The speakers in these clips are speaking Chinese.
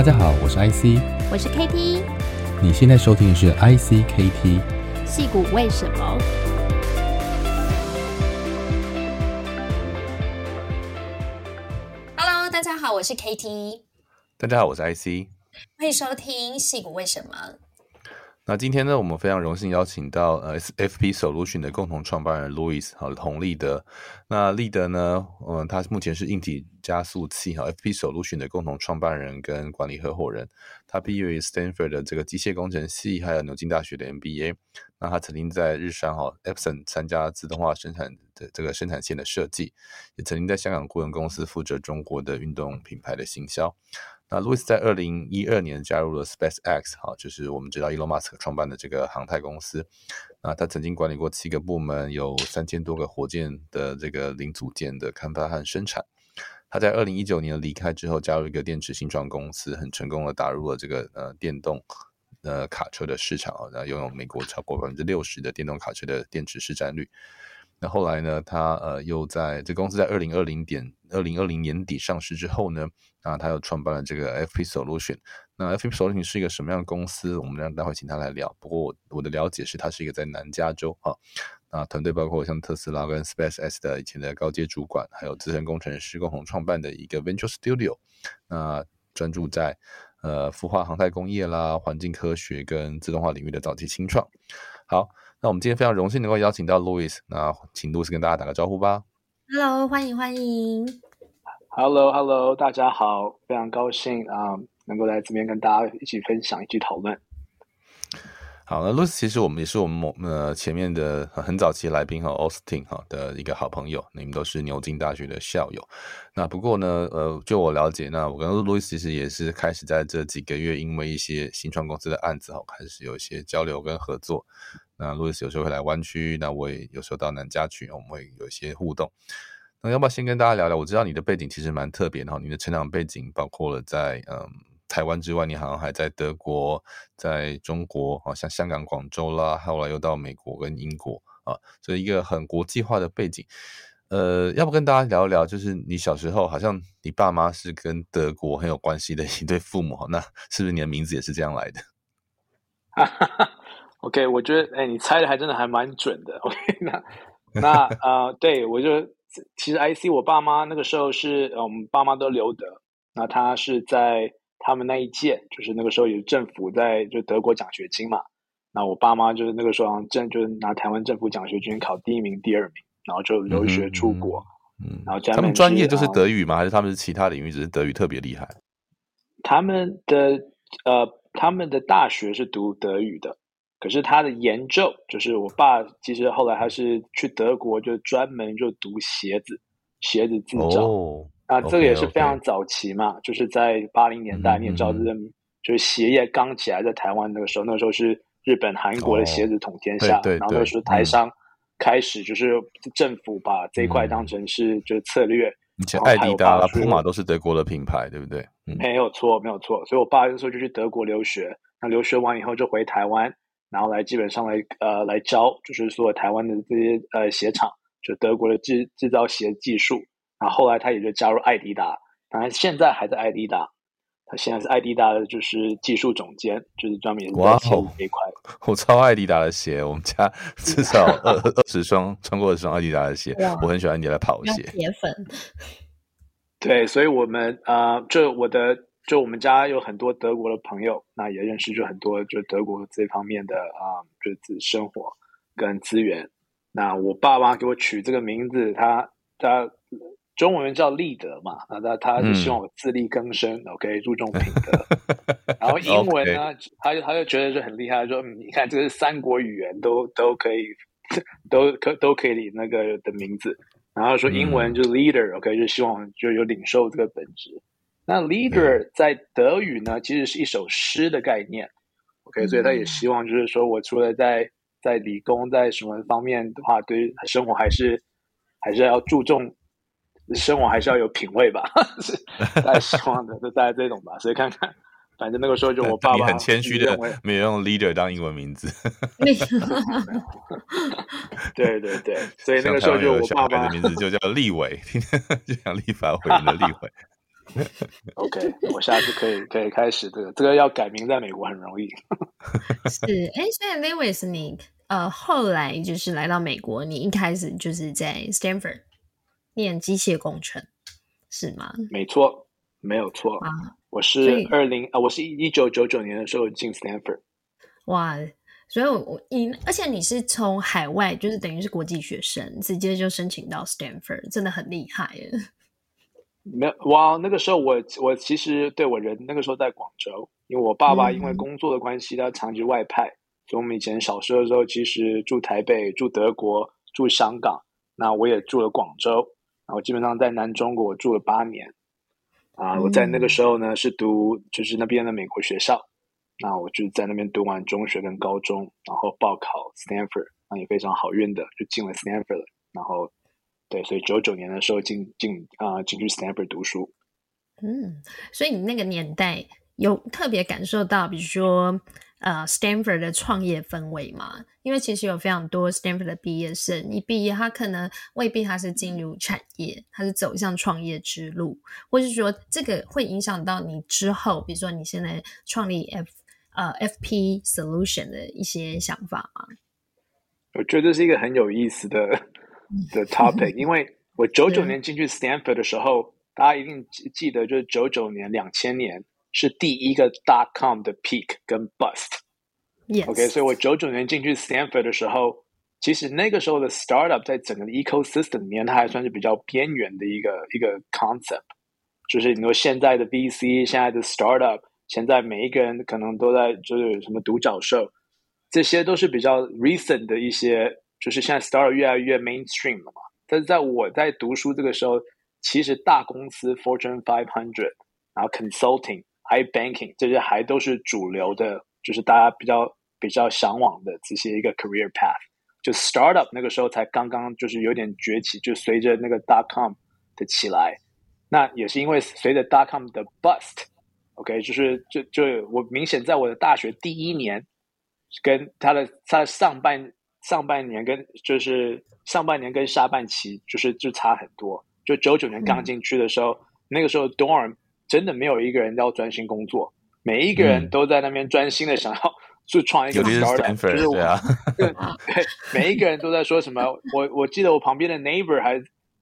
大家好，我是 IC，我是 KT，你现在收听的是 ICKT，戏骨为什么？Hello，大家好，我是 KT，大家好，我是 IC，欢迎收听戏骨为什么。那今天呢，我们非常荣幸邀请到呃 FP Solution 的共同创办人 Louis 和洪立德。那立德呢，嗯、他目前是硬体加速器哈 FP Solution 的共同创办人跟管理合伙人。他毕业于 Stanford 的这个机械工程系，还有牛津大学的 MBA。那他曾经在日商哈 Epson 参加自动化生产的这个生产线的设计，也曾经在香港顾问公司负责中国的运动品牌的行销。那 Louis 在二零一二年加入了 SpaceX，哈，就是我们知道 Elon Musk 创办的这个航太公司。那他曾经管理过七个部门，有三千多个火箭的这个零组件的开发和生产。他在二零一九年离开之后，加入一个电池新创公司，很成功的打入了这个呃电动呃卡车的市场啊，那拥有美国超过百分之六十的电动卡车的电池市占率。那后来呢，他呃又在这公司在二零二零点二零二零年底上市之后呢，啊，他又创办了这个 FP Solution。那 FP Solution 是一个什么样的公司？我们让待会请他来聊。不过我我的了解是，他是一个在南加州啊，啊，团队包括像特斯拉跟 SpaceX 的以前的高阶主管，还有资深工程师共同创办的一个 Venture Studio。那专注在呃孵化航太工业啦、环境科学跟自动化领域的早期新创。好。那我们今天非常荣幸能够邀请到 Louis，那请 Louis 跟大家打个招呼吧。Hello，欢迎欢迎。Hello，Hello，hello, 大家好，非常高兴啊，uh, 能够来这边跟大家一起分享，一起讨论。好，那 Louis 其实我们也是我们某呃前面的很早期的来宾哈，Austin 哈的一个好朋友，你们都是牛津大学的校友。那不过呢，呃，就我了解，那我跟 Louis 其实也是开始在这几个月，因为一些新创公司的案子哈，开始有一些交流跟合作。那 Louis 有时候会来湾区，那我也有时候到南加区，我们会有一些互动。那要不要先跟大家聊聊？我知道你的背景其实蛮特别的哈，你的成长背景包括了在嗯。台湾之外，你好像还在德国，在中国，好像香港、广州啦，后来又到美国跟英国啊，所以一个很国际化的背景。呃，要不跟大家聊一聊，就是你小时候好像你爸妈是跟德国很有关系的一对父母，那是不是你的名字也是这样来的？哈哈哈，OK，我觉得，哎，你猜的还真的还蛮准的。OK，那那啊、呃，对我就其实 IC，我爸妈那个时候是，我们爸妈都留德，那他是在。他们那一届就是那个时候有政府在就德国奖学金嘛，那我爸妈就是那个时候正就是拿台湾政府奖学金考第一名、第二名，然后就留学出国。嗯，然后他们专业就是德语吗？还是他们是其他领域，只是德语特别厉害？他们的呃，他们的大学是读德语的，可是他的研究就是我爸其实后来还是去德国就专门就读鞋子，鞋子制造。哦啊，这个也是非常早期嘛.就是在八零年代，你也知道，就是鞋业刚起来，在台湾那个时候，那个时候是日本、韩国的鞋子统天下，哦、然后那个时候台商开始就是政府把这一块当成是就是策略。以前爱迪达、普马都是德国的品牌，对不对？嗯、没有错，没有错。所以我爸那时候就去德国留学，那留学完以后就回台湾，然后来基本上来呃来招，就是所有台湾的这些呃鞋厂，就德国的制制造鞋技术。然后后来他也就加入爱迪达，当然现在还在爱迪达，他现在是爱迪达的就是技术总监，就是专门在鞋这一块。我超爱迪达的鞋，我们家 至少二二十双穿过二十双爱迪达的鞋，我很喜欢爱迪达的跑鞋。铁粉。对，所以我们啊、呃，就我的就我们家有很多德国的朋友，那也认识就很多就德国这方面的啊、呃，就是生活跟资源。那我爸妈给我取这个名字，他他。中文叫立德嘛，那他他就希望我自力更生，嗯，OK，注重品德。然后英文呢他就他就觉得就很厉害，说你看这个是三国语言都都可以，都可都可以领那个的名字。然后说英文就 leader，OK，嗯，就希望就有领受这个本质。那 leader 在德语呢，其实是一首诗的概念，OK，嗯，所以他也希望就是说我除了在在理工在什么方面的话，对生活还是还是要注重。生活还是要有品味吧，是大家希望的，就大概这种吧。所以看看，反正那个时候就我爸爸很谦虚的，没有用 leader 当英文名字。对对对，所以那个时候就我爸爸的名字就叫立伟，就像立法委员的立委。OK，我下次可以可以开始这个，这个要改名在美国很容易。是，哎，所以 Lewis，你呃后来就是来到美国，你一开始就是在 Stanford 念机械工程，是吗？没错，没有错啊。我是二零啊，我是一九九九年的时候进 Stanford。哇，所以我我你，而且你是从海外，就是等于是国际学生，直接就申请到 Stanford，真的很厉害耶。没有哇，那个时候我我其实对我人那个时候在广州，因为我爸爸因为工作的关系，他长期外派，嗯、所以我们以前小时候的时候，其实住台北、住德国、住香港，那我也住了广州，然后基本上在南中国我住了八年，啊，我在那个时候呢是读就是那边的美国学校，那我就在那边读完中学跟高中，然后报考 Stanford，那也非常好运的就进了 Stanford 了，然后。对，所以九九年的时候进进啊、呃、进去 Stanford 读书。嗯，所以你那个年代有特别感受到，比如说呃 Stanford 的创业氛围吗？因为其实有非常多 Stanford 的毕业生，一毕业他可能未必他是进入产业，他是走向创业之路，或是说这个会影响到你之后，比如说你现在创立 F 呃 FP Solution 的一些想法吗？我觉得这是一个很有意思的。的 topic，因为我九九年进去 Stanford 的时候，大家一定记得，就是九九年、两千年是第一个 dot com 的 peak 跟 bust。Yes. OK，所以我九九年进去 Stanford 的时候，其实那个时候的 startup 在整个 ecosystem 里面，它还算是比较边缘的一个一个 concept。就是你说现在的 VC，现在的 startup，现在每一个人可能都在就是什么独角兽，这些都是比较 recent 的一些。就是现在 startup 越来越 mainstream 了嘛，但是在我在读书这个时候，其实大公司 Fortune 500，然后 consulting、i banking 这些还都是主流的，就是大家比较比较向往的这些一个 career path。就 startup 那个时候才刚刚就是有点崛起，就随着那个 dot com 的起来，那也是因为随着 dot com 的 bust，OK，、就是就就我明显在我的大学第一年，跟他的他的上半。上半年跟就是上半年跟下半期就是就差很多。就九九年刚进去的时候，嗯、那个时候 dorm 真的没有一个人要专心工作，每一个人都在那边专心的想要去创一个 startup，就是我对啊，对，每一个人都在说什么。我我记得我旁边的 neighbor 还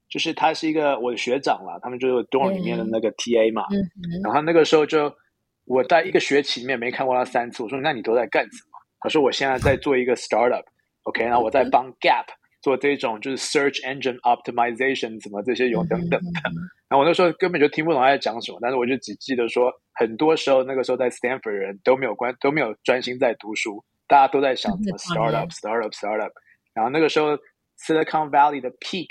就是他是一个我的学长啦，他们就是 dorm 里面的那个 TA 嘛。嗯嗯、然后那个时候就我在一个学期里面没看过他三次。我说那你都在干什么？他说我现在在做一个 startup。OK，然后我在帮 Gap 做这种就是 Search Engine Optimization 什么这些有等等的。然后我那时候根本就听不懂他在讲什么，但是我就只记得说，很多时候那个时候在 Stanford 人都没有关都没有专心在读书，大家都在想什么 Startup Startup Startup。然后那个时候 Silicon Valley 的 Peak，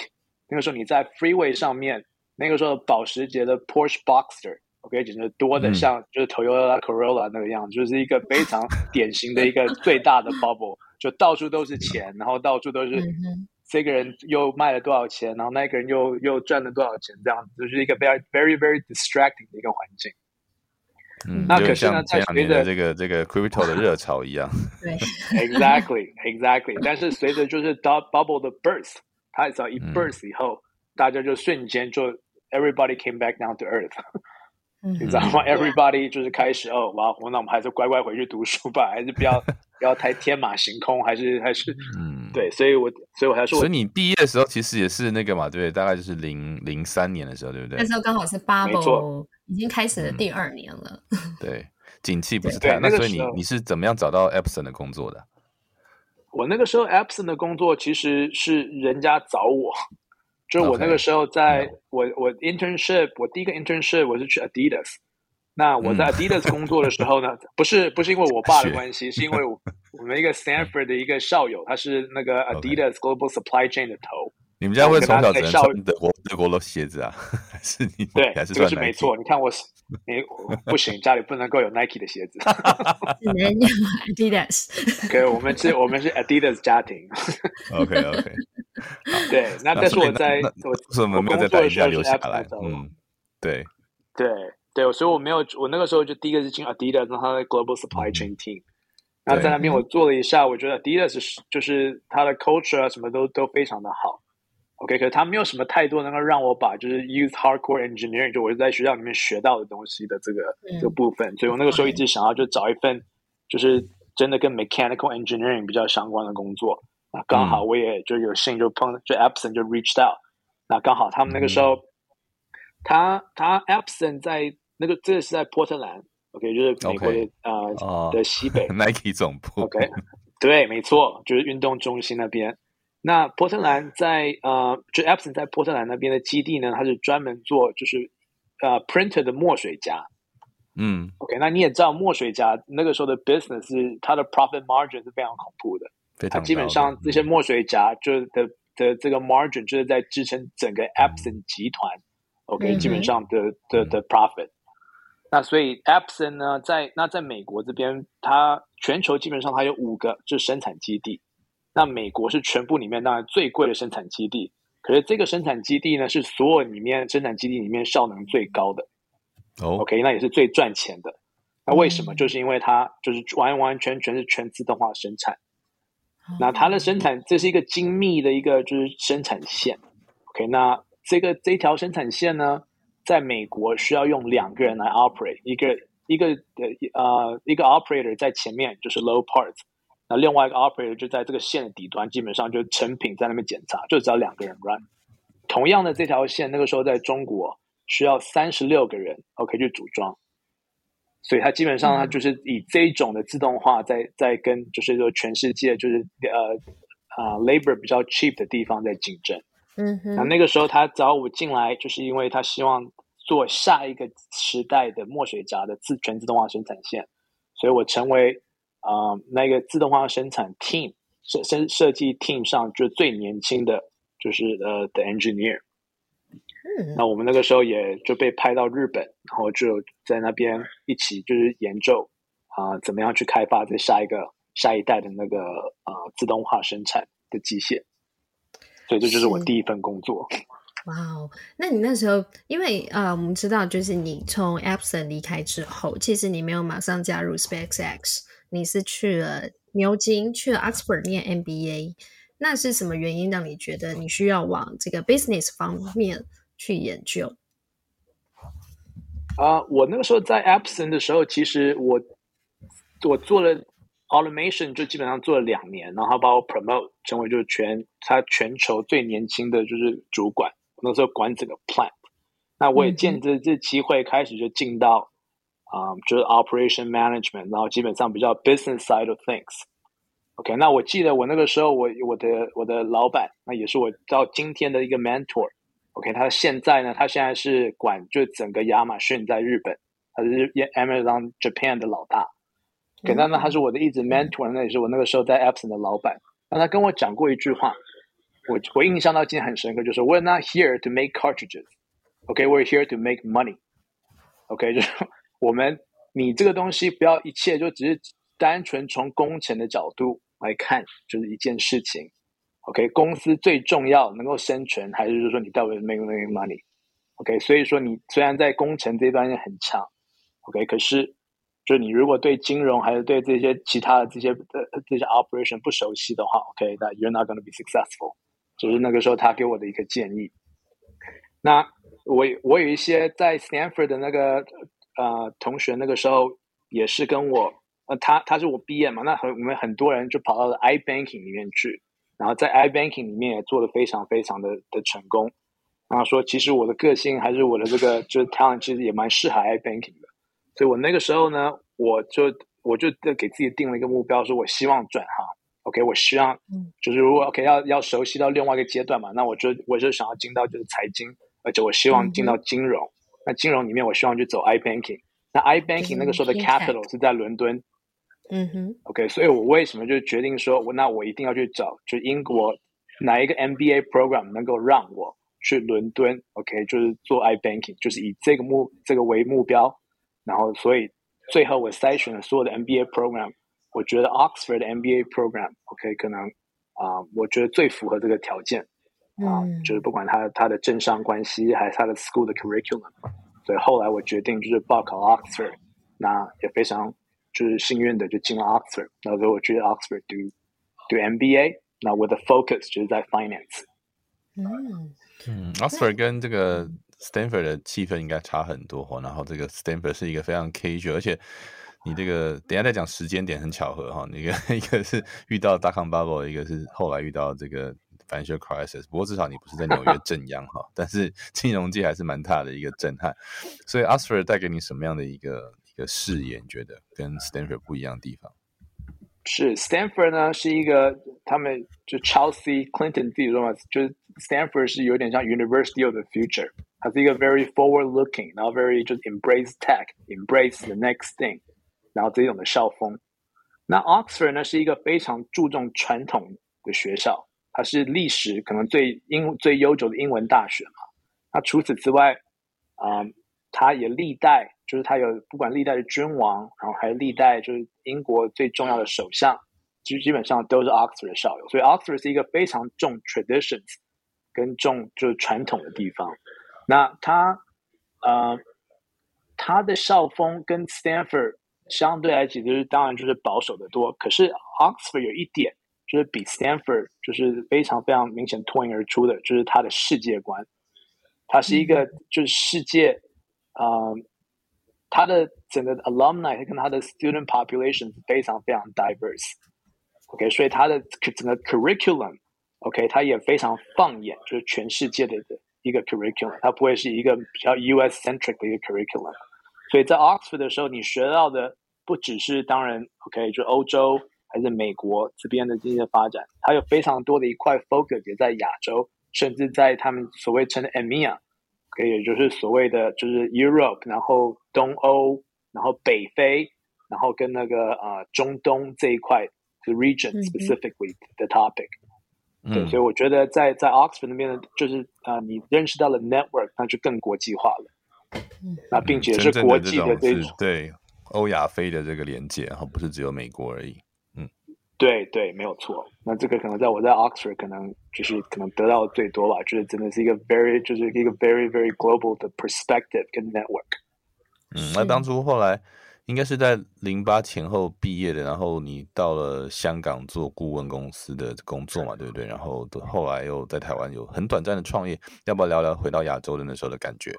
那个时候你在 Freeway 上面，那个时候保时捷的 Porsche Boxster，OK，简直多的像就是 Toyota Corolla 那个样子，就是一个非常典型的一个 最大的 bubble。就到处都是钱，然后到处都是这个人又卖了多少钱，然后那个人又又赚了多少钱，这样子就是一个 very very very distracting 的一个环境。嗯，那可是呢，在随着这个这个 crypto 的热潮一样，对，exactly exactly。但是随着就是 bubble 的 burst，它只要一 burst 以后，嗯、大家就瞬间就 everybody came back down to earth。你知道吗？Everybody 就是开始哦，哇，那我们还是乖乖回去读书吧，还是不要 不要太天马行空，还是还是嗯，对，所以我所以我还说，所以你毕业的时候其实也是那个嘛，对，大概就是零零三年的时候，对不对？那时候刚好是 Bubble 已经开始了第二年了，对，景气不是太，那所以你你是怎么样找到 Epson 的工作的？我那个时候 Epson 的工作其实是人家找我。就我那个时候在，okay. 我我 internship，我第一个 internship 我是去 Adidas。那我在 Adidas 工作的时候呢，嗯、不是不是因为我爸的关系，是因为我我们一个 Stanford 的一个校友，他是那个 Adidas Global Supply Chain 的头。你们家会从小只能穿德国德国的鞋子啊？还是你对，还是这个是没错。你看我，你不行，家里不能够有 Nike 的鞋子。只能用 Adidas。OK，我们是，我们是 Adidas 家庭。OK OK。对，那但是我在我我工作的时候留下来。嗯，对对对，所以我没有，我那个时候就第一个是进 Adidas，然后他的 Global Supply Chain Team。然后在那边我做了一下，我觉得 Adidas 是就是他的 culture 啊，什么都都非常的好。OK，可是他没有什么太多能够让我把就是 use hardcore engineering，就我在学校里面学到的东西的这个、嗯、这个部分，所以我那个时候一直想要就找一份就是真的跟 mechanical engineering 比较相关的工作。那刚好我也就有幸就碰就 Epson 就 reached out，那刚好他们那个时候，嗯、他他 Epson 在那个这个是在波特兰，OK，就是美国的 oh, 的西北 Nike 总部，OK，对，没错，就是运动中心那边。那波特兰在呃，就 Epson 在波特兰那边的基地呢，它是专门做就是呃 printer 的墨水夹。嗯，OK，那你也知道墨水夹那个时候的 business 是它的 profit margin 是非常恐怖的。它基本上这些墨水夹就是的的这个 margin 就是在支撑整个 Epson 集团，OK，基本上的的的 profit。那所以 Epson 呢，在那在美国这边，它全球基本上它有五个就是生产基地。那美国是全部里面当然最贵的生产基地，可是这个生产基地呢是所有里面生产基地里面效能最高的。哦，OK，那也是最赚钱的。那为什么？就是因为它就是完完全全是全自动化生产。那它的生产，这是一个精密的一个就是生产线，OK，那这个这条生产线呢，在美国需要用两个人来 operate，一个一个的呃一个 operator 在前面就是 low parts，那另外一个 operator 就在这个线的底端，基本上就成品在那边检查，就只要两个人 run。同样的这条线，那个时候在中国需要三十六个人，OK 去组装。所以它基本上它就是以这一种的自动化在，在在跟就是说全世界就是呃啊、uh, labor 比较 cheap 的地方在竞争。嗯哼。那那个时候他找我进来，就是因为他希望做下一个时代的墨水夹的自全自动化生产线，所以我成为啊、uh, 那个自动化生产 team 设设设计 team 上就最年轻的就是呃的 engineer。那我们那个时候也就被派到日本，然后就在那边一起就是研究啊、呃，怎么样去开发这下一个下一代的那个啊、呃、自动化生产的机械。所以这就是我第一份工作。哇哦！那你那时候，因为呃，我们知道就是你从 Epson 离开之后，其实你没有马上加入 SpaceX，你是去了牛津，去了 Oxford 念 MBA。那是什么原因让你觉得你需要往这个 business 方面？去研究啊！Uh, 我那个时候在 a p s o n 的时候，其实我我做了 automation，就基本上做了两年，然后把我 promote 成为就是全他全球最年轻的就是主管。那时候管整个 plant，那我也借着这机会开始就进到啊，嗯 um, 就是 operation management，然后基本上比较 business side of things。OK，那我记得我那个时候我我的我的老板，那也是我到今天的一个 mentor。OK，他现在呢，他现在是管就整个亚马逊在日本，他是 Amazon Japan 的老大。OK，那那他是我的一直 mentor，那也是我那个时候在 Epson 的老板。那他跟我讲过一句话，我我印象到今天很深刻，就是 We're not here to make cartridges. OK，we're here to make money. OK，就是我们你这个东西不要一切就只是单纯从工程的角度来看，就是一件事情。OK，公司最重要能够生存，还是就是说你到底 make make money？OK，所以说你虽然在工程这一端很强，OK，可是就是你如果对金融还是对这些其他的这些呃这些 operation 不熟悉的话，OK，那 you're not going to be successful。就是那个时候他给我的一个建议。那我我有一些在 Stanford 的那个呃同学，那个时候也是跟我呃他他是我毕业嘛，那很我们很多人就跑到了 iBanking 里面去。然后在 iBanking 里面也做的非常非常的的成功，然后说其实我的个性还是我的这个就是 talent 其实也蛮适合 iBanking 的，所以我那个时候呢，我就我就给自己定了一个目标，说我希望转行，OK，我希望就是如果 OK 要要熟悉到另外一个阶段嘛，那我就我就想要进到就是财经，而且我希望进到金融，嗯、那金融里面我希望去走 iBanking，那 iBanking 那个时候的 capital 是在伦敦。嗯哼，OK，所以我为什么就决定说，我那我一定要去找，就英国哪一个 MBA program 能够让我去伦敦，OK，就是做 iBanking，就是以这个目这个为目标，然后所以最后我筛选了所有的 MBA program，我觉得 Oxford 的 MBA program，OK，可能啊、呃，我觉得最符合这个条件。啊，呃嗯、就是不管它它的政商关系还是它的 school 的 curriculum，所以后来我决定就是报考 Oxford，那也非常。就是幸运的就进了 Oxford，然后我去 Oxford 读读 MBA，那我的 focus 就是在 finance。嗯嗯，Oxford 跟这个 Stanford 的气氛应该差很多哈。然后这个 Stanford 是一个非常 casual，而且你这个等一下再讲时间点很巧合哈。那个 一个是遇到 dot-com bubble，一个是后来遇到这个 financial crisis。不过至少你不是在纽约正央哈，但是金融界还是蛮大的一个震撼。所以 Oxford 带给你什么样的一个一的视野？觉得跟 Stanford 不一样的地方？是 Stanford 呢，是一个他们就 Chelsea Clinton 自己说嘛，就是 Stanford 是有点像 University of the Future，它是一个 very forward looking，然后 very 就是 embrace tech，embrace the next thing，然后这种的校风。那 Oxford 呢，是一个非常注重传统的学校，它是历史可能最英最悠久的英文大学嘛。那除此之外，啊、嗯，它也历代。就是他有不管历代的君王，然后还有历代就是英国最重要的首相，其实基本上都是 Oxford 的校友，所以 Oxford 是一个非常重 traditions 跟重就是传统的地方。那他呃他的校风跟 Stanford 相对来讲，就是当然就是保守的多。可是 Oxford 有一点就是比 Stanford 就是非常非常明显脱颖而出的，就是他的世界观，他是一个就是世界他的整个 alumni 跟他的 student population 非常非常 diverse。OK，所以他的整个 curriculum。OK，他也非常放眼，就是全世界的一个 curriculum，它不会是一个比较 US centric 的一个 curriculum。所以在 Oxford 的时候，你学到的不只是当然 OK，就欧洲还是美国这边的经济发展，它有非常多的一块 focus 也在亚洲，甚至在他们所谓称的 EMEA，可以，也就是所谓的就是 Europe，然后东欧，然后北非，然后跟那个呃中东这一块，，the region specifically the topic。嗯、对，所以我觉得在在 Oxford 那边的，就是啊、呃，你认识到了 network，那就更国际化了。嗯，那并且是国际的这种，种对欧亚非的这个连接，然后不是只有美国而已。对对，没有错。那这个可能在我在 Oxford 可能就是可能得到最多吧，就是真的是一个 very 就是一个 very very global 的 perspective 跟 network。嗯，那当初后来应该是在零八前后毕业的，然后你到了香港做顾问公司的工作嘛，对不对？然后后来又在台湾有很短暂的创业，要不要聊聊回到亚洲的那时候的感觉？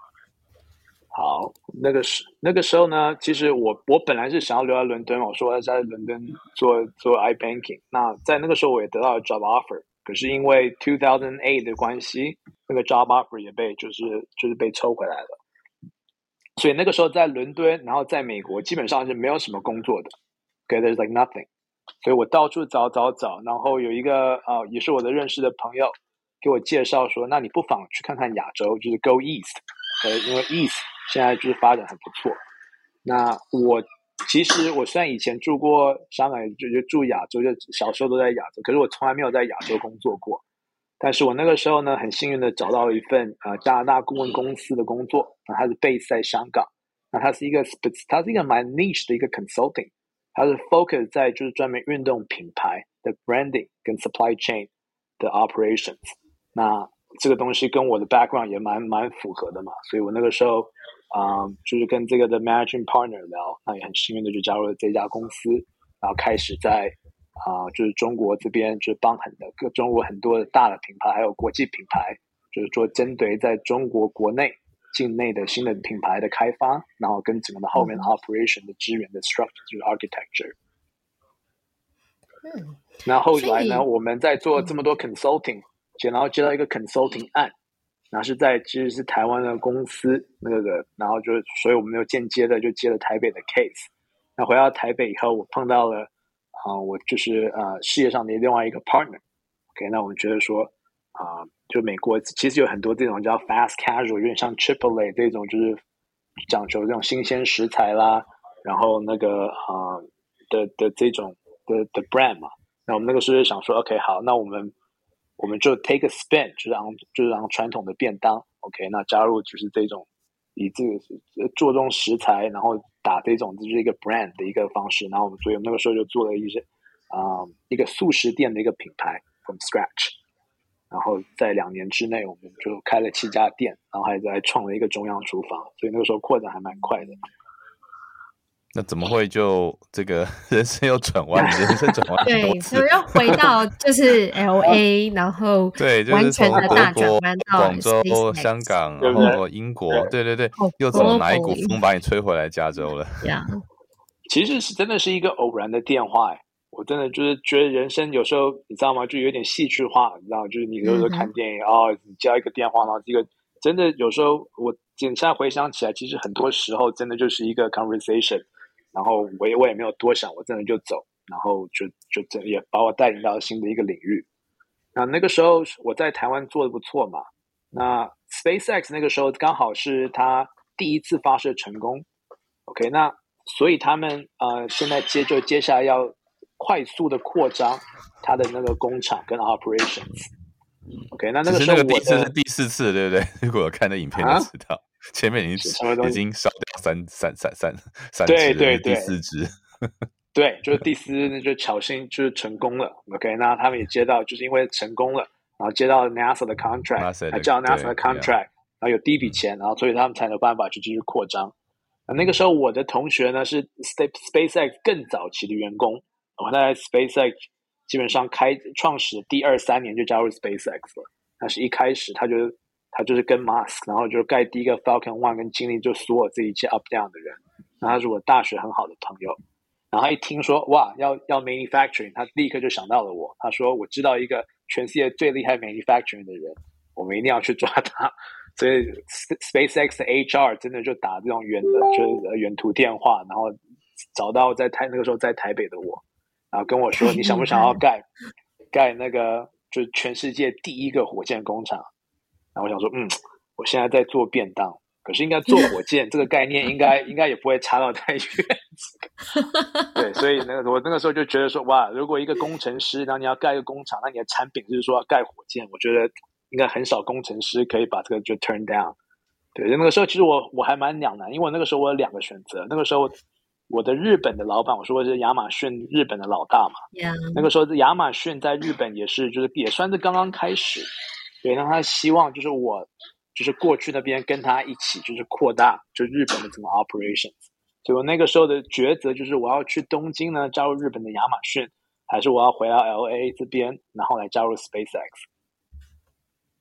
好，那个时那个时候呢，其实我我本来是想要留在伦敦，我说要在伦敦做做 iBanking。那在那个时候我也得到了 job offer，可是因为2008的关系，那个 job offer 也被就是就是被抽回来了。所以那个时候在伦敦，然后在美国基本上是没有什么工作的，okay，there's like nothing。所以我到处找找找，然后有一个啊、呃，也是我的认识的朋友给我介绍说，那你不妨去看看亚洲，就是 Go East，呃，因为 East。现在就是发展很不错。那我其实我虽然以前住过香港，就就住亚洲，就小时候都在亚洲，可是我从来没有在亚洲工作过。但是我那个时候呢，很幸运的找到了一份呃加拿大顾问公司的工作，那它是 base 在香港。那它是一个它是一个蛮 niche 的一个 consulting，它是 focus 在就是专门运动品牌的 branding 跟 supply chain 的 operations。那这个东西跟我的 background 也蛮蛮符合的嘛，所以我那个时候。啊、um，就是跟这个的 managing partner 聊，那也很幸运的就加入了这家公司，然后开始在啊、呃，就是中国这边就是帮很多各中国很多的大的品牌，还有国际品牌，就是做针对在中国国内境内的新的品牌的开发，然后跟整个的后面的 operation 的资源的 structure 就是 architecture。嗯，那后来呢，我们在做这么多 consulting，然后接到一个 consulting 案。然后是在其实是台湾的公司那个，然后就所以我们就间接的就接了台北的 case。那回到台北以后，我碰到了啊、呃，我就是呃事业上的另外一个 partner。OK，那我们觉得说啊、呃，就美国其实有很多这种叫 fast casual，有点像 Triple A 这种，就是讲究这种新鲜食材啦，然后那个啊、呃、的的这种的的 brand 嘛。那我们那个时候就想说，OK，好，那我们。我们就 take a spin，就让就是让传统的便当，OK，那加入就是这种以这个做这种食材，然后打这种就是一个 brand 的一个方式，然后我们所以那个时候就做了一些啊、一个速食店的一个品牌 from scratch，然后在两年之内我们就开了七家店，然后还在创了一个中央厨房，所以那个时候扩展还蛮快的。那怎么会就这个 人生又转弯？人生转弯对，所以又回到就是 L A，然后 对，就是从德国、广州、香港，然后英国，对对对，又怎么哪一股风把你吹回来加州了？呀，其实是真的是一个偶然的电话，哎，我真的就是觉得人生有时候你知道吗？就有点戏剧化，你知道，就是你有时候看电影啊，你接一个电话，然后这个真的有时候我现在回想起来，其实很多时候真的就是一个 conversation。然后我也我也没有多想，我真的就走，然后就就这也把我带领到新的一个领域。那那个时候我在台湾做的不错嘛。那 SpaceX 那个时候刚好是他第一次发射成功。OK，那所以他们呃现在接就接下来要快速的扩张他的那个工厂跟 operations。OK，那那个时候我第一次是第四次，对不对？如果我看那影片就知道。啊前面已经已经少掉三三三三三只，对对对，第四只，对，就是第四只，就侥幸就是成功了。OK，那他们也接到，就是因为成功了，然后接到 NASA 的 contract，还叫 NASA 的 contract，然后有第一笔钱，然后所以他们才有办法去继续扩张。那那个时候我的同学呢是 SpaceX 更早期的员工，我在 SpaceX 基本上开创始第二三年就加入 SpaceX 了，但是一开始他就。他就是跟 Mask，然后就盖第一个 Falcon One，跟经历就所有这一切 up down 的人。然后他是我大学很好的朋友。然后一听说哇，要要 manufacturing，他立刻就想到了我。他说我知道一个全世界最厉害 manufacturing 的人，我们一定要去抓他。所以 SpaceX 的 HR 真的就打这种远的，就是远途电话，然后找到在台那个时候在台北的我，然后跟我说你想不想要盖 盖那个就全世界第一个火箭工厂？然后我想说，嗯，我现在在做便当，可是应该做火 箭这个概念，应该应该也不会差到太远。对，所以那个我那个时候就觉得说，哇，如果一个工程师，然后你要盖一个工厂，那你的产品就是说要盖火箭，我觉得应该很少工程师可以把这个就 turn down。对，那个时候其实我我还蛮两难，因为那个时候我有两个选择。那个时候我的日本的老板，我说我是亚马逊日本的老大嘛.那个时候亚马逊在日本也是就是也算是刚刚开始。对，那他希望就是我，就是过去那边跟他一起，就是扩大就日本的什么 operations。所以我那个时候的抉择就是我要去东京呢，加入日本的亚马逊，还是我要回到 LA 这边，然后来加入 SpaceX。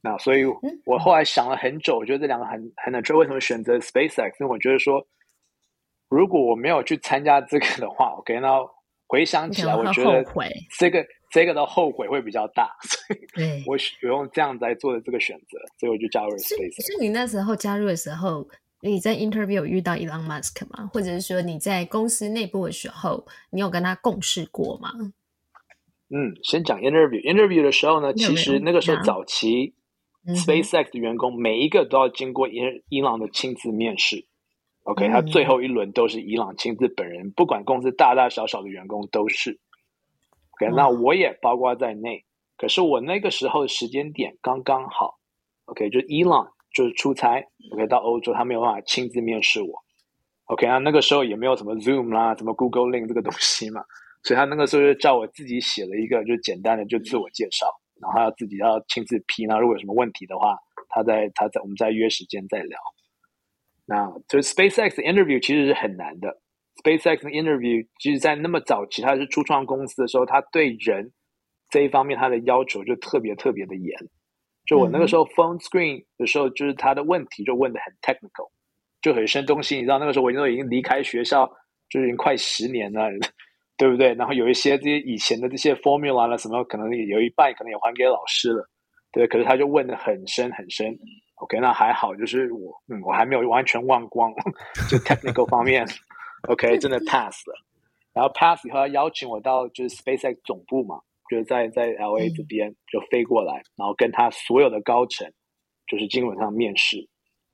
那所以我后来想了很久，我觉得这两个很很难。为什么选择 SpaceX？因为我觉得说，如果我没有去参加这个的话，OK，那回想起来，我觉得这个。这个的后悔会比较大，所以我用这样来做的这个选择，所以我就加入了 SpaceX。是你那时候加入的时候，你在 interview 有遇到 Elon Musk 吗？或者是说你在公司内部的时候，你有跟他共事过吗？嗯，先讲 interview。interview 的时候呢，其实那个时候早期 SpaceX 的员工每一个都要经过伊伊朗的亲自面试。OK，他最后一轮都是伊朗亲自本人，不管公司大大小小的员工都是。对那我也包括在内，可是我那个时候的时间点刚刚好，OK，就伊朗就是出差，OK，到欧洲他没有办法亲自面试我，OK，那那个时候也没有什么 Zoom 啦，什么 Google Link 这个东西嘛，所以他那个时候就叫我自己写了一个就简单的就自我介绍，然后要自己要亲自批，那如果有什么问题的话，他在他在我们再约时间再聊。那就是 SpaceX interview 其实是很难的。SpaceX 的 interview，其实，在那么早期，他是初创公司的时候，他对人这一方面他的要求就特别特别的严。就我那个时候 phone screen 的时候，就是他的问题就问的很 technical，就很深东西。你知道那个时候我已经已经离开学校，就已经快十年了，对不对？然后有一些这些以前的这些 formula 了什么，可能有一半可能也还给老师了，对。可是他就问的很深很深。OK，那还好，就是我嗯，我还没有完全忘光，就 technical 方面。OK，真的 pass 了，然后 pass 以后他邀请我到就是 SpaceX 总部嘛，就是在在 LA 这边就飞过来，然后跟他所有的高层就是基本上面试。